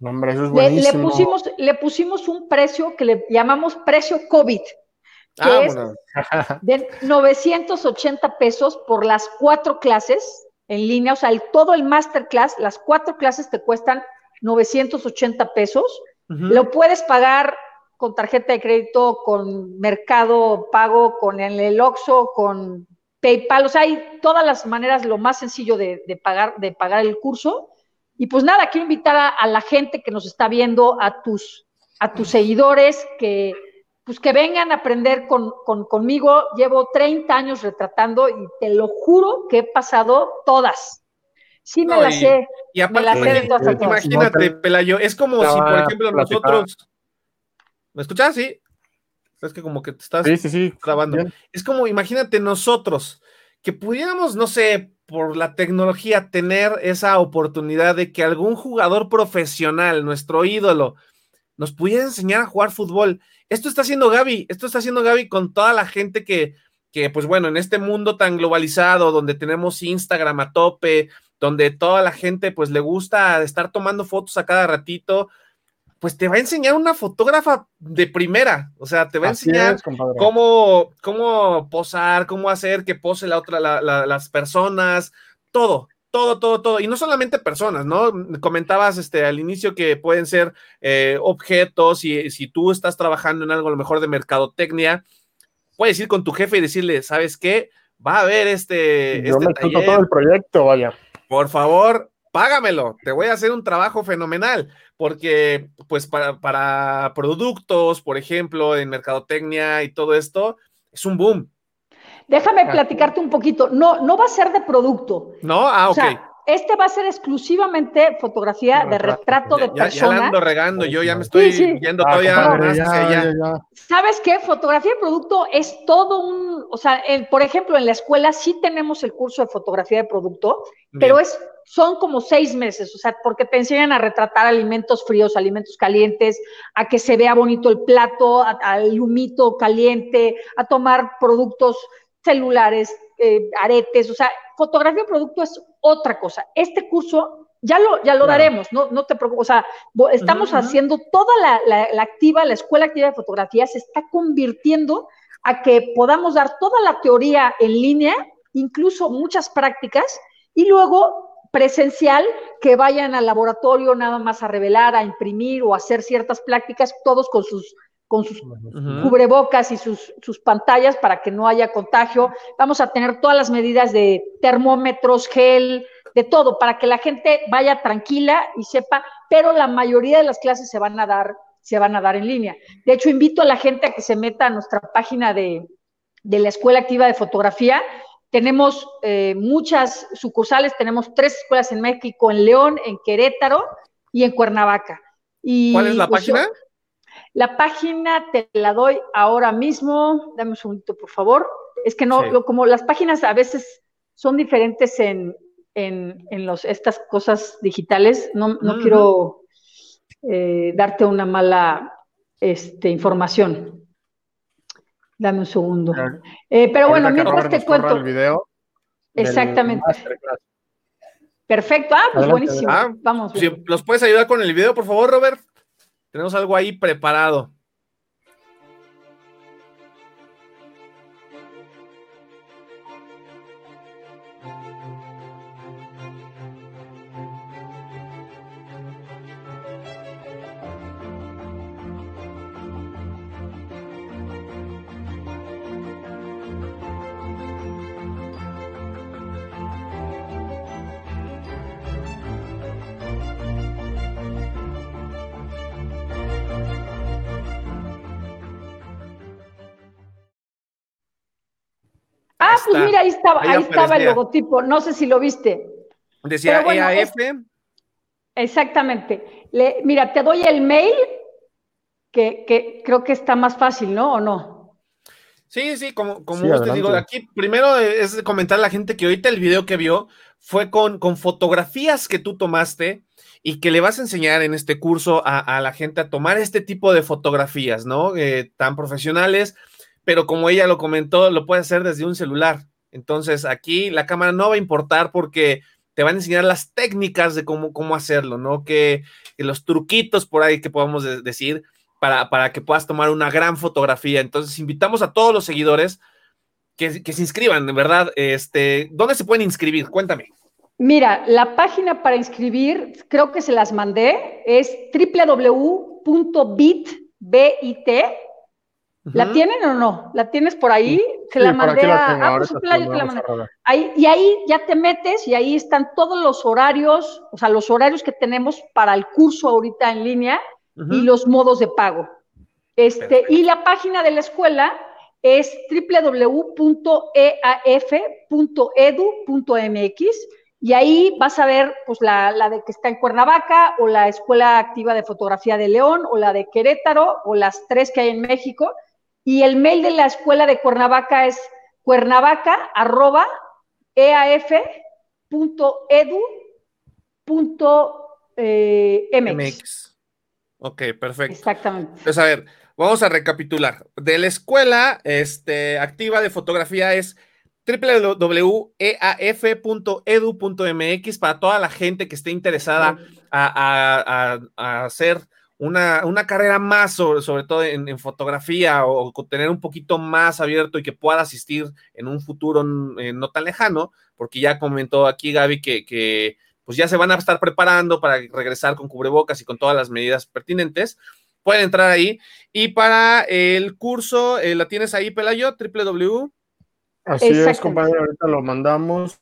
Hombre, eso es le, le, pusimos, le pusimos un precio que le llamamos precio COVID que es de 980 pesos por las cuatro clases en línea, o sea, el, todo el masterclass, las cuatro clases te cuestan 980 pesos. Lo puedes pagar con tarjeta de crédito, con Mercado Pago, con el Oxxo, con PayPal, o sea, hay todas las maneras, lo más sencillo de, pagar, de pagar el curso. Y pues nada, quiero invitar a, a, la gente que nos está viendo, a tus, a tus seguidores, que, pues que vengan a aprender con, conmigo. Llevo 30 años retratando y te lo juro que he pasado todas. Sí me las sé. Y aparte, me las sé de imagínate, Pelayo, es como si, por ejemplo, nosotros... ¿Me escuchas? Sí. Es que como que te estás grabando. Es como, imagínate nosotros, que pudiéramos, no sé, por la tecnología, tener esa oportunidad de que algún jugador profesional, nuestro ídolo, nos pudiera enseñar a jugar fútbol. Esto está haciendo Gaby, esto está haciendo Gaby con toda la gente que, que, pues bueno, en este mundo tan globalizado, donde tenemos Instagram a tope, donde toda la gente pues le gusta estar tomando fotos a cada ratito, pues te va a enseñar una fotógrafa de primera, o sea, te va a enseñar cómo, cómo posar, cómo hacer que pose la otra, las personas, todo, todo, todo, todo. Y no solamente personas, ¿no? Comentabas este, al inicio que pueden ser eh, objetos y si tú estás trabajando en algo a lo mejor de mercadotecnia, puedes ir con tu jefe y decirle, ¿sabes qué? Va a haber este... Yo este me todo el proyecto, vaya. Por favor, págamelo, te voy a hacer un trabajo fenomenal, porque pues para, para productos, por ejemplo, en mercadotecnia y todo esto, es un boom. Déjame platicarte un poquito. No, no va a ser de producto. No, ah, ok. este va a ser exclusivamente fotografía de retrato de persona. Ya, ando regando, yo ya me estoy yendo ah, todavía más hacia ¿Sabes qué? Fotografía de producto es todo un, o sea, por ejemplo, en la escuela sí tenemos el curso de fotografía de producto, pero es son como seis meses, o sea, porque te enseñan a retratar alimentos fríos, alimentos calientes, a que se vea bonito el plato, al humito caliente, a tomar productos celulares, eh, aretes, o sea, fotografía de producto es otra cosa. Este curso ya lo, ya lo daremos, no, no te preocupes, o sea, estamos haciendo toda la, la, activa, la escuela activa de fotografía se está convirtiendo a que podamos dar toda la teoría en línea, incluso muchas prácticas, y luego presencial que vayan al laboratorio nada más a revelar, a imprimir o a hacer ciertas prácticas, todos con sus con sus cubrebocas y sus, sus, pantallas para que no haya contagio. Vamos a tener todas las medidas de termómetros, gel, de todo, para que la gente vaya tranquila y sepa, pero la mayoría de las clases se van a dar, se van a dar en línea. De hecho, invito a la gente a que se meta a nuestra página de, de la Escuela Activa de Fotografía. Tenemos eh, muchas sucursales, tenemos tres escuelas en México, en León, en Querétaro y en Cuernavaca. Y, ¿Cuál es la pues, página? La página te la doy ahora mismo. Dame un segundito, por favor. Es que no, como las páginas a veces son diferentes en, en, los, estas cosas digitales, no, no quiero eh, darte una mala este, información. Dame un segundo. Eh, pero bueno, mientras te cuento. El video Exactamente. Perfecto. Ah, pues buenísimo. Ah, Vamos. Si ¿Los puedes ayudar con el video, por favor, Robert? Tenemos algo ahí preparado. Pues mira, ahí estaba, ahí, estaba el logotipo, no sé si lo viste. Decía EAF. exactamente. mira, te doy el mail, que, creo que está más fácil, ¿no? ¿O no? Sí, sí, como, como te digo, aquí primero es comentar a la gente que ahorita el video que vio fue con, con fotografías que tú tomaste y que le vas a enseñar en este curso a, la gente a tomar este tipo de fotografías, ¿no? Eh, tan profesionales pero como ella lo comentó, lo puede hacer desde un celular. Entonces aquí la cámara no va a importar porque te van a enseñar las técnicas de cómo, cómo hacerlo, ¿no? Que, los truquitos por ahí que podamos decir para, para, que puedas tomar una gran fotografía. Entonces invitamos a todos los seguidores que, que se inscriban, de verdad. Este, ¿Dónde se pueden inscribir? Cuéntame. Mira, la página para inscribir, creo que se las mandé, es ¿La tienen o no? ¿La tienes por ahí? Se la mandé a. Ah, pues, ahí, y ahí ya te metes y ahí están todos los horarios, o sea, los horarios que tenemos para el curso ahorita en línea y los modos de pago. Este, y la página de la escuela es www.eaf.edu.mx y ahí vas a ver pues la, la, de que está en Cuernavaca o la Escuela Activa de Fotografía de León o la de Querétaro o las tres que hay en México y el mail de la escuela de Cuernavaca es cuernavaca.edu.mx. Ok, perfecto. Exactamente. Entonces, a ver, vamos a recapitular. De la escuela este, activa de fotografía es www.eaf.edu.mx para toda la gente que esté interesada a, a hacer una, carrera más, sobre, sobre todo en, fotografía, o, tener un poquito más abierto y que pueda asistir en un futuro eh, no tan lejano, porque ya comentó aquí Gaby que, pues ya se van a estar preparando para regresar con cubrebocas y con todas las medidas pertinentes. Pueden entrar ahí. Y para el curso, eh, ¿la tienes ahí, Pelayo? www. Así es, compadre, ahorita lo mandamos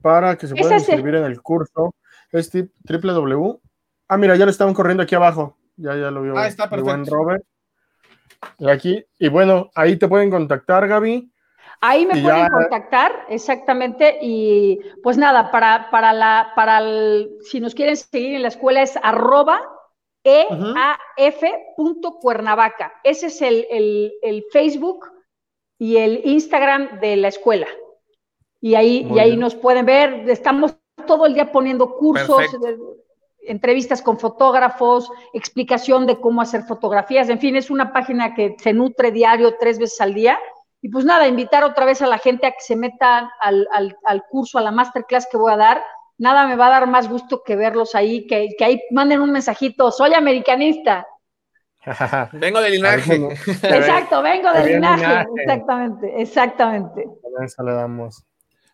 para que se puedan inscribir en el curso. Es www. Ah, mira, ya lo estaban corriendo aquí abajo. Ya, ya lo vio. Ah, está buen perfecto. Robert. Y aquí, y bueno, ahí te pueden contactar, Gaby. Ahí me pueden ya- contactar, exactamente, y pues nada, para, para la, para el, si nos quieren seguir en la escuela es arroba eaf.cuernavaca. Ese es el, el, el Facebook y el Instagram de la escuela. Y ahí, Muy y ahí bien. nos pueden ver, estamos todo el día poniendo cursos, Perfecto. Entrevistas con fotógrafos, explicación de cómo hacer fotografías, en fin, es una página que se nutre diario tres veces al día. Y pues nada, invitar otra vez a la gente a que se meta al, al- al curso, a la masterclass que voy a dar. Nada me va a dar más gusto que verlos ahí, que, que ahí manden un mensajito, soy americanista. Vengo del linaje. Exacto, vengo del linaje. linaje. Exactamente, exactamente. Eso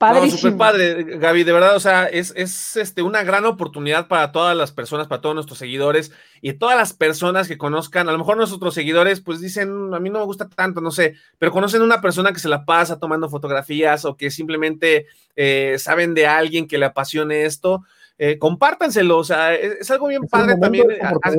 damos. No, Padrísimo. súper padre, Gaby, de verdad, o sea, es, es este, una gran oportunidad para todas las personas, para todos nuestros seguidores y todas las personas que conozcan, a lo mejor nuestros seguidores pues dicen, a mí no me gusta tanto, no sé, pero conocen una persona que se la pasa tomando fotografías o que simplemente eh, saben de alguien que le apasione esto, eh, compártanselo, o sea, es, es algo bien Es padre también,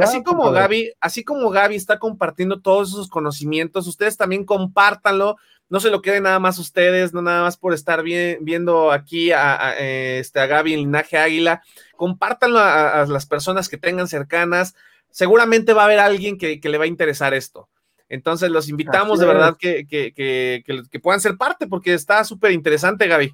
así como. Gaby, así como Gaby está compartiendo todos esos conocimientos, ustedes también compártanlo, no se lo queden nada más ustedes, no nada más por estar bien, viendo aquí a, a, eh, este, a Gaby en Linaje Águila, compártanlo a, a las personas que tengan cercanas, seguramente va a haber alguien que, que le va a interesar esto. Entonces los invitamos de verdad que, que, que, que- que puedan ser parte porque está súper interesante, Gaby.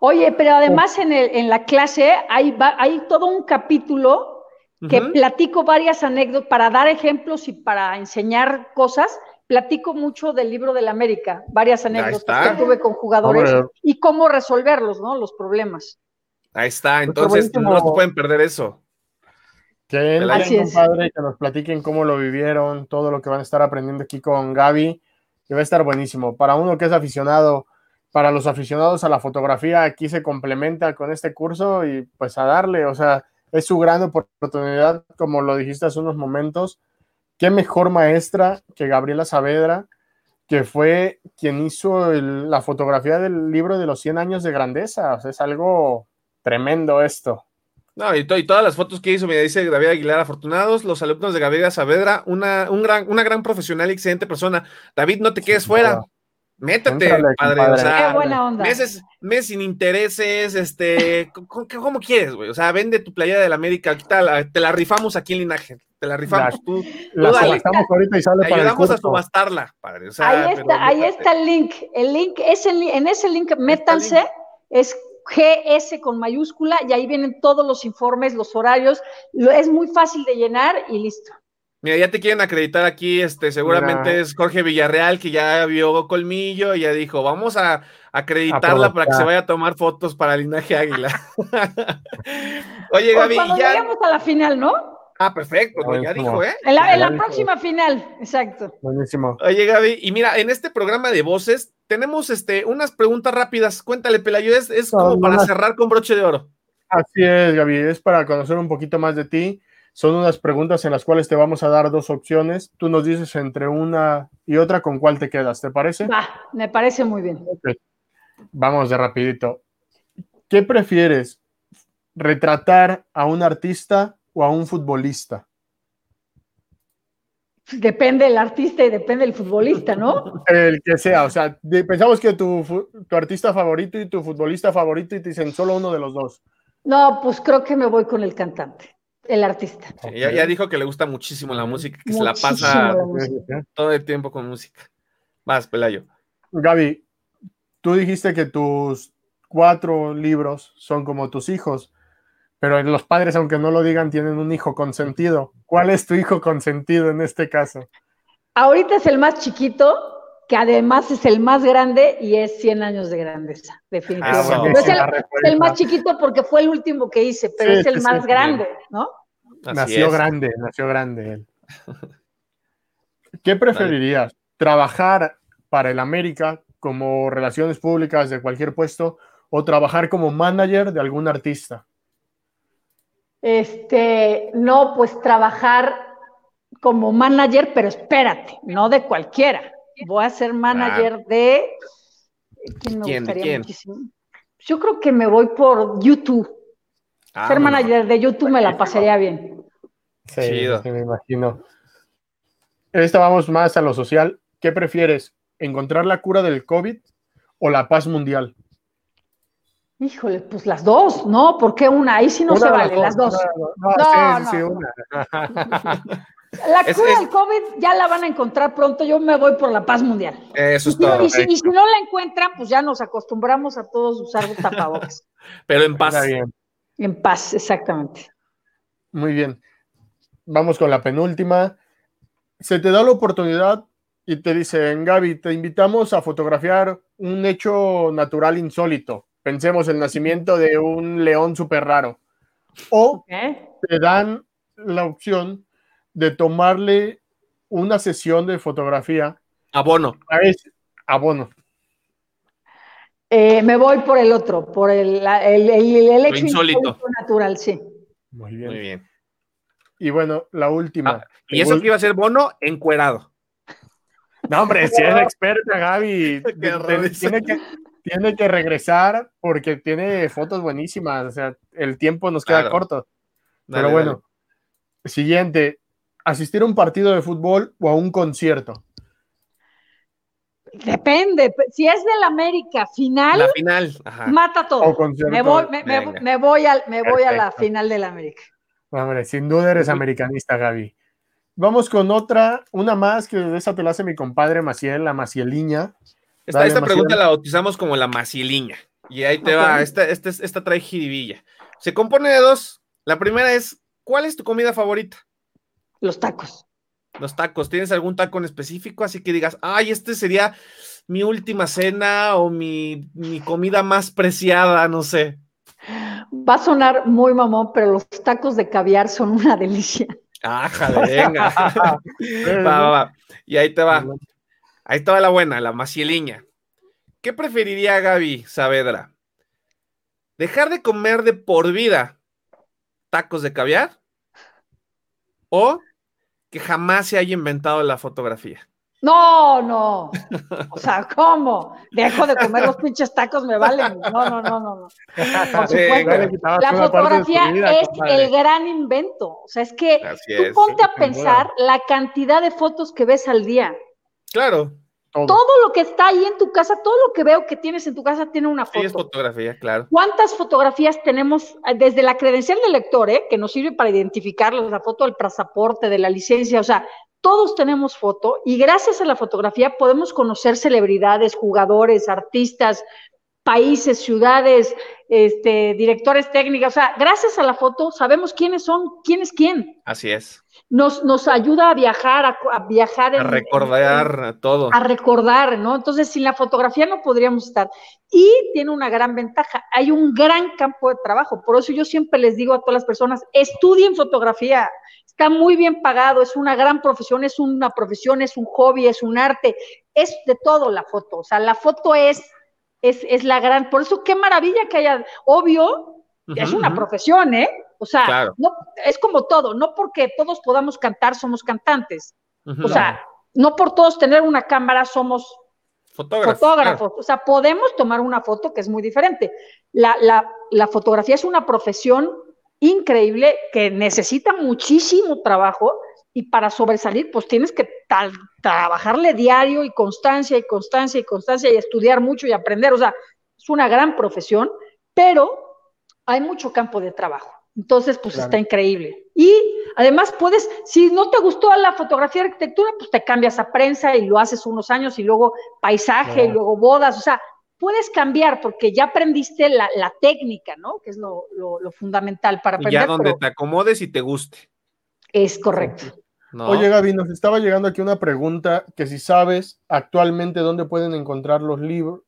Oye, pero además en, el, en la clase hay, va- hay todo un capítulo que platico varias anécdotas para dar ejemplos y para enseñar cosas. Platico mucho del libro de la América, varias anécdotas que tuve con jugadores Hombre. y cómo resolverlos, ¿no? Los problemas. Ahí está, Pues, entonces no se pueden perder eso. Que Así es. compadre, que nos platiquen cómo lo vivieron, todo lo que van a estar aprendiendo aquí con Gaby, que va a estar buenísimo. Para uno que es aficionado, para los aficionados a la fotografía, aquí se complementa con este curso y pues a darle, o sea, es su gran oportunidad, como lo dijiste hace unos momentos. Qué mejor maestra que Gabriela Saavedra, que fue quien hizo el- la fotografía del libro de los 100 años de grandeza. O sea, es algo tremendo esto. No, y, to- y todas las fotos que hizo, me dice David Aguilar, afortunados, los alumnos de Gabriela Saavedra, una, un gran, una gran profesional y excelente persona. David, no te quedes Sí, fuera. claro. Métete, padre. O sea, Qué buena onda. meses, meses sin intereses, este, ¿cómo, cómo quieres, güey? O sea, vende tu playera de la América, ahorita la- te la rifamos aquí en Linaje, te la rifamos. La- Tú, La dale. ahorita y sale te para el ayudamos a subastarla, padre. O sea, ahí pero está, ahí está el link. El link, ese en ese link métanse, es GS con mayúscula y ahí vienen todos los informes, los horarios. Lo- es muy fácil de llenar y listo. Mira, ya te quieren acreditar aquí, este, seguramente Mira. es Jorge Villarreal, que ya vio Colmillo y ya dijo, vamos a acreditarla para que se vaya a tomar fotos para Linaje Águila. Oye, Pues Gaby, cuando ya. lleguemos a la final, ¿no? Ah, perfecto, no, ya dijo, ¿eh? En la, en próxima final, exacto. Buenísimo. Oye, Gaby, y mira, en este programa de voces tenemos este, unas preguntas rápidas. Cuéntale, Pelayo, es, es como para cerrar con broche de oro. Así es, Gaby. Es para conocer un poquito más de ti. Son unas preguntas en las cuales te vamos a dar dos opciones. Tú nos dices entre una y otra con cuál te quedas. ¿Te parece? Va, me parece muy bien. Vamos de rapidito. ¿Qué prefieres? ¿Retratar a un artista o a un futbolista? Depende del artista y depende del futbolista, ¿no? El que sea, o sea, pensamos que tu, tu artista favorito y tu futbolista favorito y te dicen solo uno de los dos. No, pues creo que me voy con el cantante, el artista. Ya, ya dijo que le gusta muchísimo la música, que se la pasa la todo el tiempo con música. Vas, Pelayo. Gaby, tú dijiste que tus cuatro libros son como tus hijos, pero los padres, aunque no lo digan, tienen un hijo consentido. ¿Cuál es tu hijo consentido en este caso? Ahorita es el más chiquito, que además es el más grande y es 100 años de grandeza, definitivamente. Ah, No es, el, buenísima es el más chiquito porque fue el último que hice, pero Sí, es el sí, más sí, grande, ¿no? Así nació es. grande, nació grande él. ¿Qué preferirías? ¿Trabajar para el América como relaciones públicas de cualquier puesto o trabajar como manager de algún artista? Este, no, pues trabajar como manager, pero espérate, no de cualquiera. Voy a ser manager de. ¿Quién me ¿Quién? ¿De gustaría quién? muchísimo? Yo creo que me voy por YouTube. Ah, Ser manager de YouTube me la pasaría bien. Sí, Chido. sí, me imagino. Esta vamos más a lo social. ¿Qué prefieres? ¿Encontrar la cura del COVID o la paz mundial? Híjole, pues las dos, ¿no? ¿Por qué una? Ahí sí no Una se vale, las dos. una- no, No, sí, sí, sí, no. una. La Es- cura es- del COVID ya la van a encontrar pronto. Yo me voy por la paz mundial. Eso es Y, si- todo. y si, y si no la encuentran, pues ya nos acostumbramos a todos usar tapabocas. Pero en paz. Está bien. En paz, exactamente. Muy bien. Vamos con la penúltima. Se te da la oportunidad y te dicen, Gaby, te invitamos a fotografiar un hecho natural insólito. Pensemos el nacimiento de un león súper raro. O te dan la opción de tomarle una sesión de fotografía Abono. a ese abono. Eh, me voy por el otro, por el, el, el- el hecho insólito. insólito natural, sí. Muy bien. Muy bien. Y bueno, la última. Ah, Y eso que iba a ser bono, encuerado. No, hombre, si es experta, Gaby, tiene que, tiene que regresar porque tiene fotos buenísimas. O sea, el tiempo nos queda Claro. corto. Dale, Pero bueno, dale. siguiente. ¿Asistir a un partido de fútbol o a un concierto? Depende. Si es del América final, La final. Ajá. mata todo. concierto. Me voy, me, me- voy, al, me voy a la final del América. Hombre, sin duda eres americanista, Gaby. Vamos con otra, una más que de esa te la hace mi compadre Maciel, la Macieliña. Esta, Dale, esta Maciel. pregunta la bautizamos como la maciliña. Y ahí te va. Esta, esta, es- esta trae jiribilla. Se compone de dos. La primera es: ¿cuál es tu comida favorita? Los tacos. Los tacos. ¿Tienes algún taco en específico? Así que digas, ay, este sería mi última cena o mi, mi comida más preciada, no sé. Va a sonar muy mamón, pero los tacos de caviar son una delicia. Ájale, venga. va, va, va. Y ahí te va. Ahí te va la buena, la macieliña. ¿Qué preferiría Gaby Saavedra? ¿Dejar de comer de por vida tacos de caviar? ¿O que jamás se haya inventado la fotografía? No, no. O sea, ¿cómo? Dejo de comer los pinches tacos, me valen. No, no, no, no. no. Por supuesto. La fotografía es el gran invento. O sea, es que Así tú es. ponte a pensar la cantidad de fotos que ves al día. Claro, Todo lo que está ahí en tu casa, todo lo que veo que tienes en tu casa tiene una sí es foto. fotografía, claro. ¿Cuántas fotografías tenemos eh, desde la credencial del lector, eh, que nos sirve para identificarlos, la foto del pasaporte, de la licencia? O sea, todos tenemos foto y gracias a la fotografía podemos conocer celebridades, jugadores, artistas, países, ciudades, este, directores técnicos. O sea, gracias a la foto sabemos quiénes son, quién es quién. Así es. Nos, nos ayuda a viajar, a, a viajar A en- recordar todo. a recordar, ¿no? Entonces, sin la fotografía no podríamos estar. Y tiene una gran ventaja, hay un gran campo de trabajo. Por eso yo siempre les digo a todas las personas, estudien fotografía. Está muy bien pagado, es una gran profesión, es una profesión, es un hobby, es un arte, es de todo la foto. O sea, la foto es, es, es la gran, por eso qué maravilla que haya, obvio, es una profesión, ¿eh? O sea, Claro. no, es como todo, no porque todos podamos cantar somos cantantes. O sea, no por todos tener una cámara somos fotógrafo. fotógrafos. O sea, podemos tomar una foto que es muy diferente. La, la, la fotografía es una profesión increíble que necesita muchísimo trabajo y para sobresalir, pues tienes que tal- trabajarle diario y constancia y constancia y constancia y estudiar mucho y aprender. O sea, es una gran profesión, pero hay mucho campo de trabajo. Entonces, pues Claro. está increíble. Y además puedes, si no te gustó la fotografía de arquitectura, pues te cambias a prensa y lo haces unos años y luego paisaje y luego bodas. O sea, puedes cambiar porque ya aprendiste la, la técnica, ¿no? Que es lo, lo- lo fundamental para Y aprender. ya donde pero te acomodes y te guste. Es correcto. ¿no? Oye, Gaby, nos estaba llegando aquí una pregunta que si sabes actualmente dónde pueden encontrar los libros.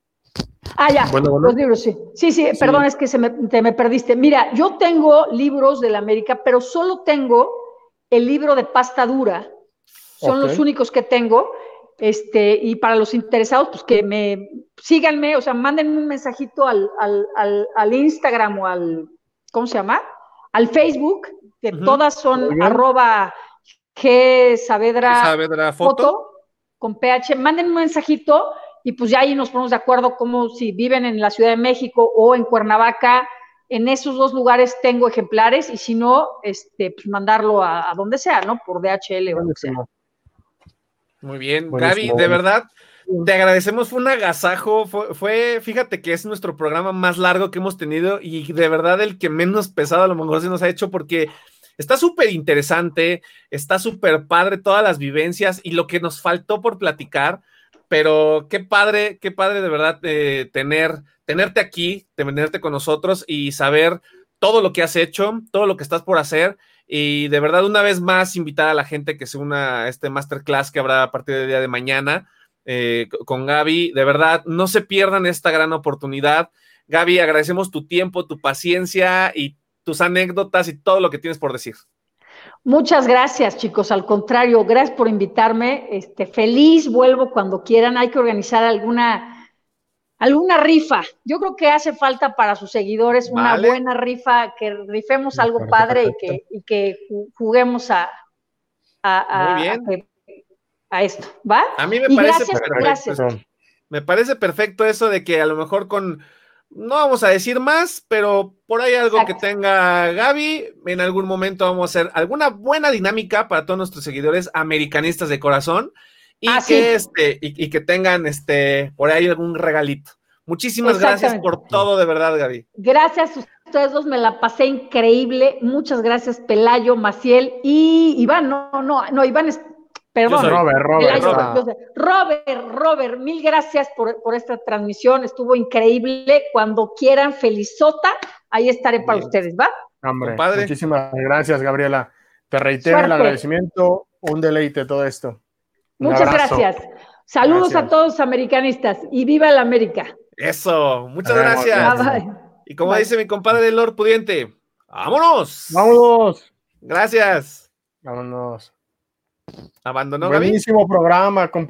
Ah, ya, Bueno, bueno. los libros, sí. Sí, sí, Sí. perdón, es que se me, te me perdiste. Mira, yo tengo libros de la América, pero solo tengo el libro de pasta dura. Son los únicos que tengo. Este, y para los interesados, pues que me síganme, o sea, manden un mensajito al, al, al, al Instagram o al, ¿cómo se llama? Al Facebook, que todas son arroba G Saavedra ¿Sabe de la foto? foto con PH, manden un mensajito y pues ya ahí nos ponemos de acuerdo como si viven en la Ciudad de México o en Cuernavaca, en esos dos lugares tengo ejemplares y si no, este, pues mandarlo a, donde sea, ¿no? Por DHL o lo que sea. Muy bien, Gaby, de verdad, te agradecemos, fue un agasajo, fue, fíjate que es nuestro programa más largo que hemos tenido y de verdad el que menos pesado a lo mejor se nos ha hecho porque está súper interesante, está súper padre todas las vivencias y lo que nos faltó por platicar, pero qué padre, qué padre de verdad eh, tener, tenerte aquí, tenerte con nosotros y saber todo lo que has hecho, todo lo que estás por hacer y de verdad una vez más invitar a la gente que se una a este masterclass que habrá a partir del día de mañana eh, con Gaby. De verdad, no se pierdan esta gran oportunidad. Gaby, agradecemos tu tiempo, tu paciencia y tus anécdotas y todo lo que tienes por decir. Muchas gracias, chicos. Al contrario, gracias por invitarme. Este, feliz, vuelvo cuando quieran. Hay que organizar alguna, alguna rifa. Yo creo que hace falta para sus seguidores una buena rifa, que rifemos algo padre y que, juguemos a, a, a, esto. ¿Va? A mí me parece perfecto. Me parece perfecto eso de que a lo mejor con no vamos a decir más, pero por ahí algo que tenga Gaby, en algún momento vamos a hacer alguna buena dinámica para todos nuestros seguidores americanistas de corazón y ah, que este y, que tengan este por ahí algún regalito. Muchísimas gracias por todo, de verdad, Gaby. Gracias a ustedes dos, me la pasé increíble. Muchas gracias, Pelayo, Maciel y Iván. No, no, no, Iván es Perdón. Robert, Robert, Robert. Robert, mil gracias por, esta transmisión. Estuvo increíble. Cuando quieran, felizota, ahí estaré para ustedes, ¿va? Hombre, muchísimas gracias, Gabriela. Te reitero el agradecimiento, un deleite todo esto. Muchas gracias. Saludos a todos americanistas y viva la América. Eso, muchas gracias. Y como dice mi compadre Lord Pudiente, vámonos. Vámonos. Gracias. Vámonos. Abandonó. Buenísimo programa,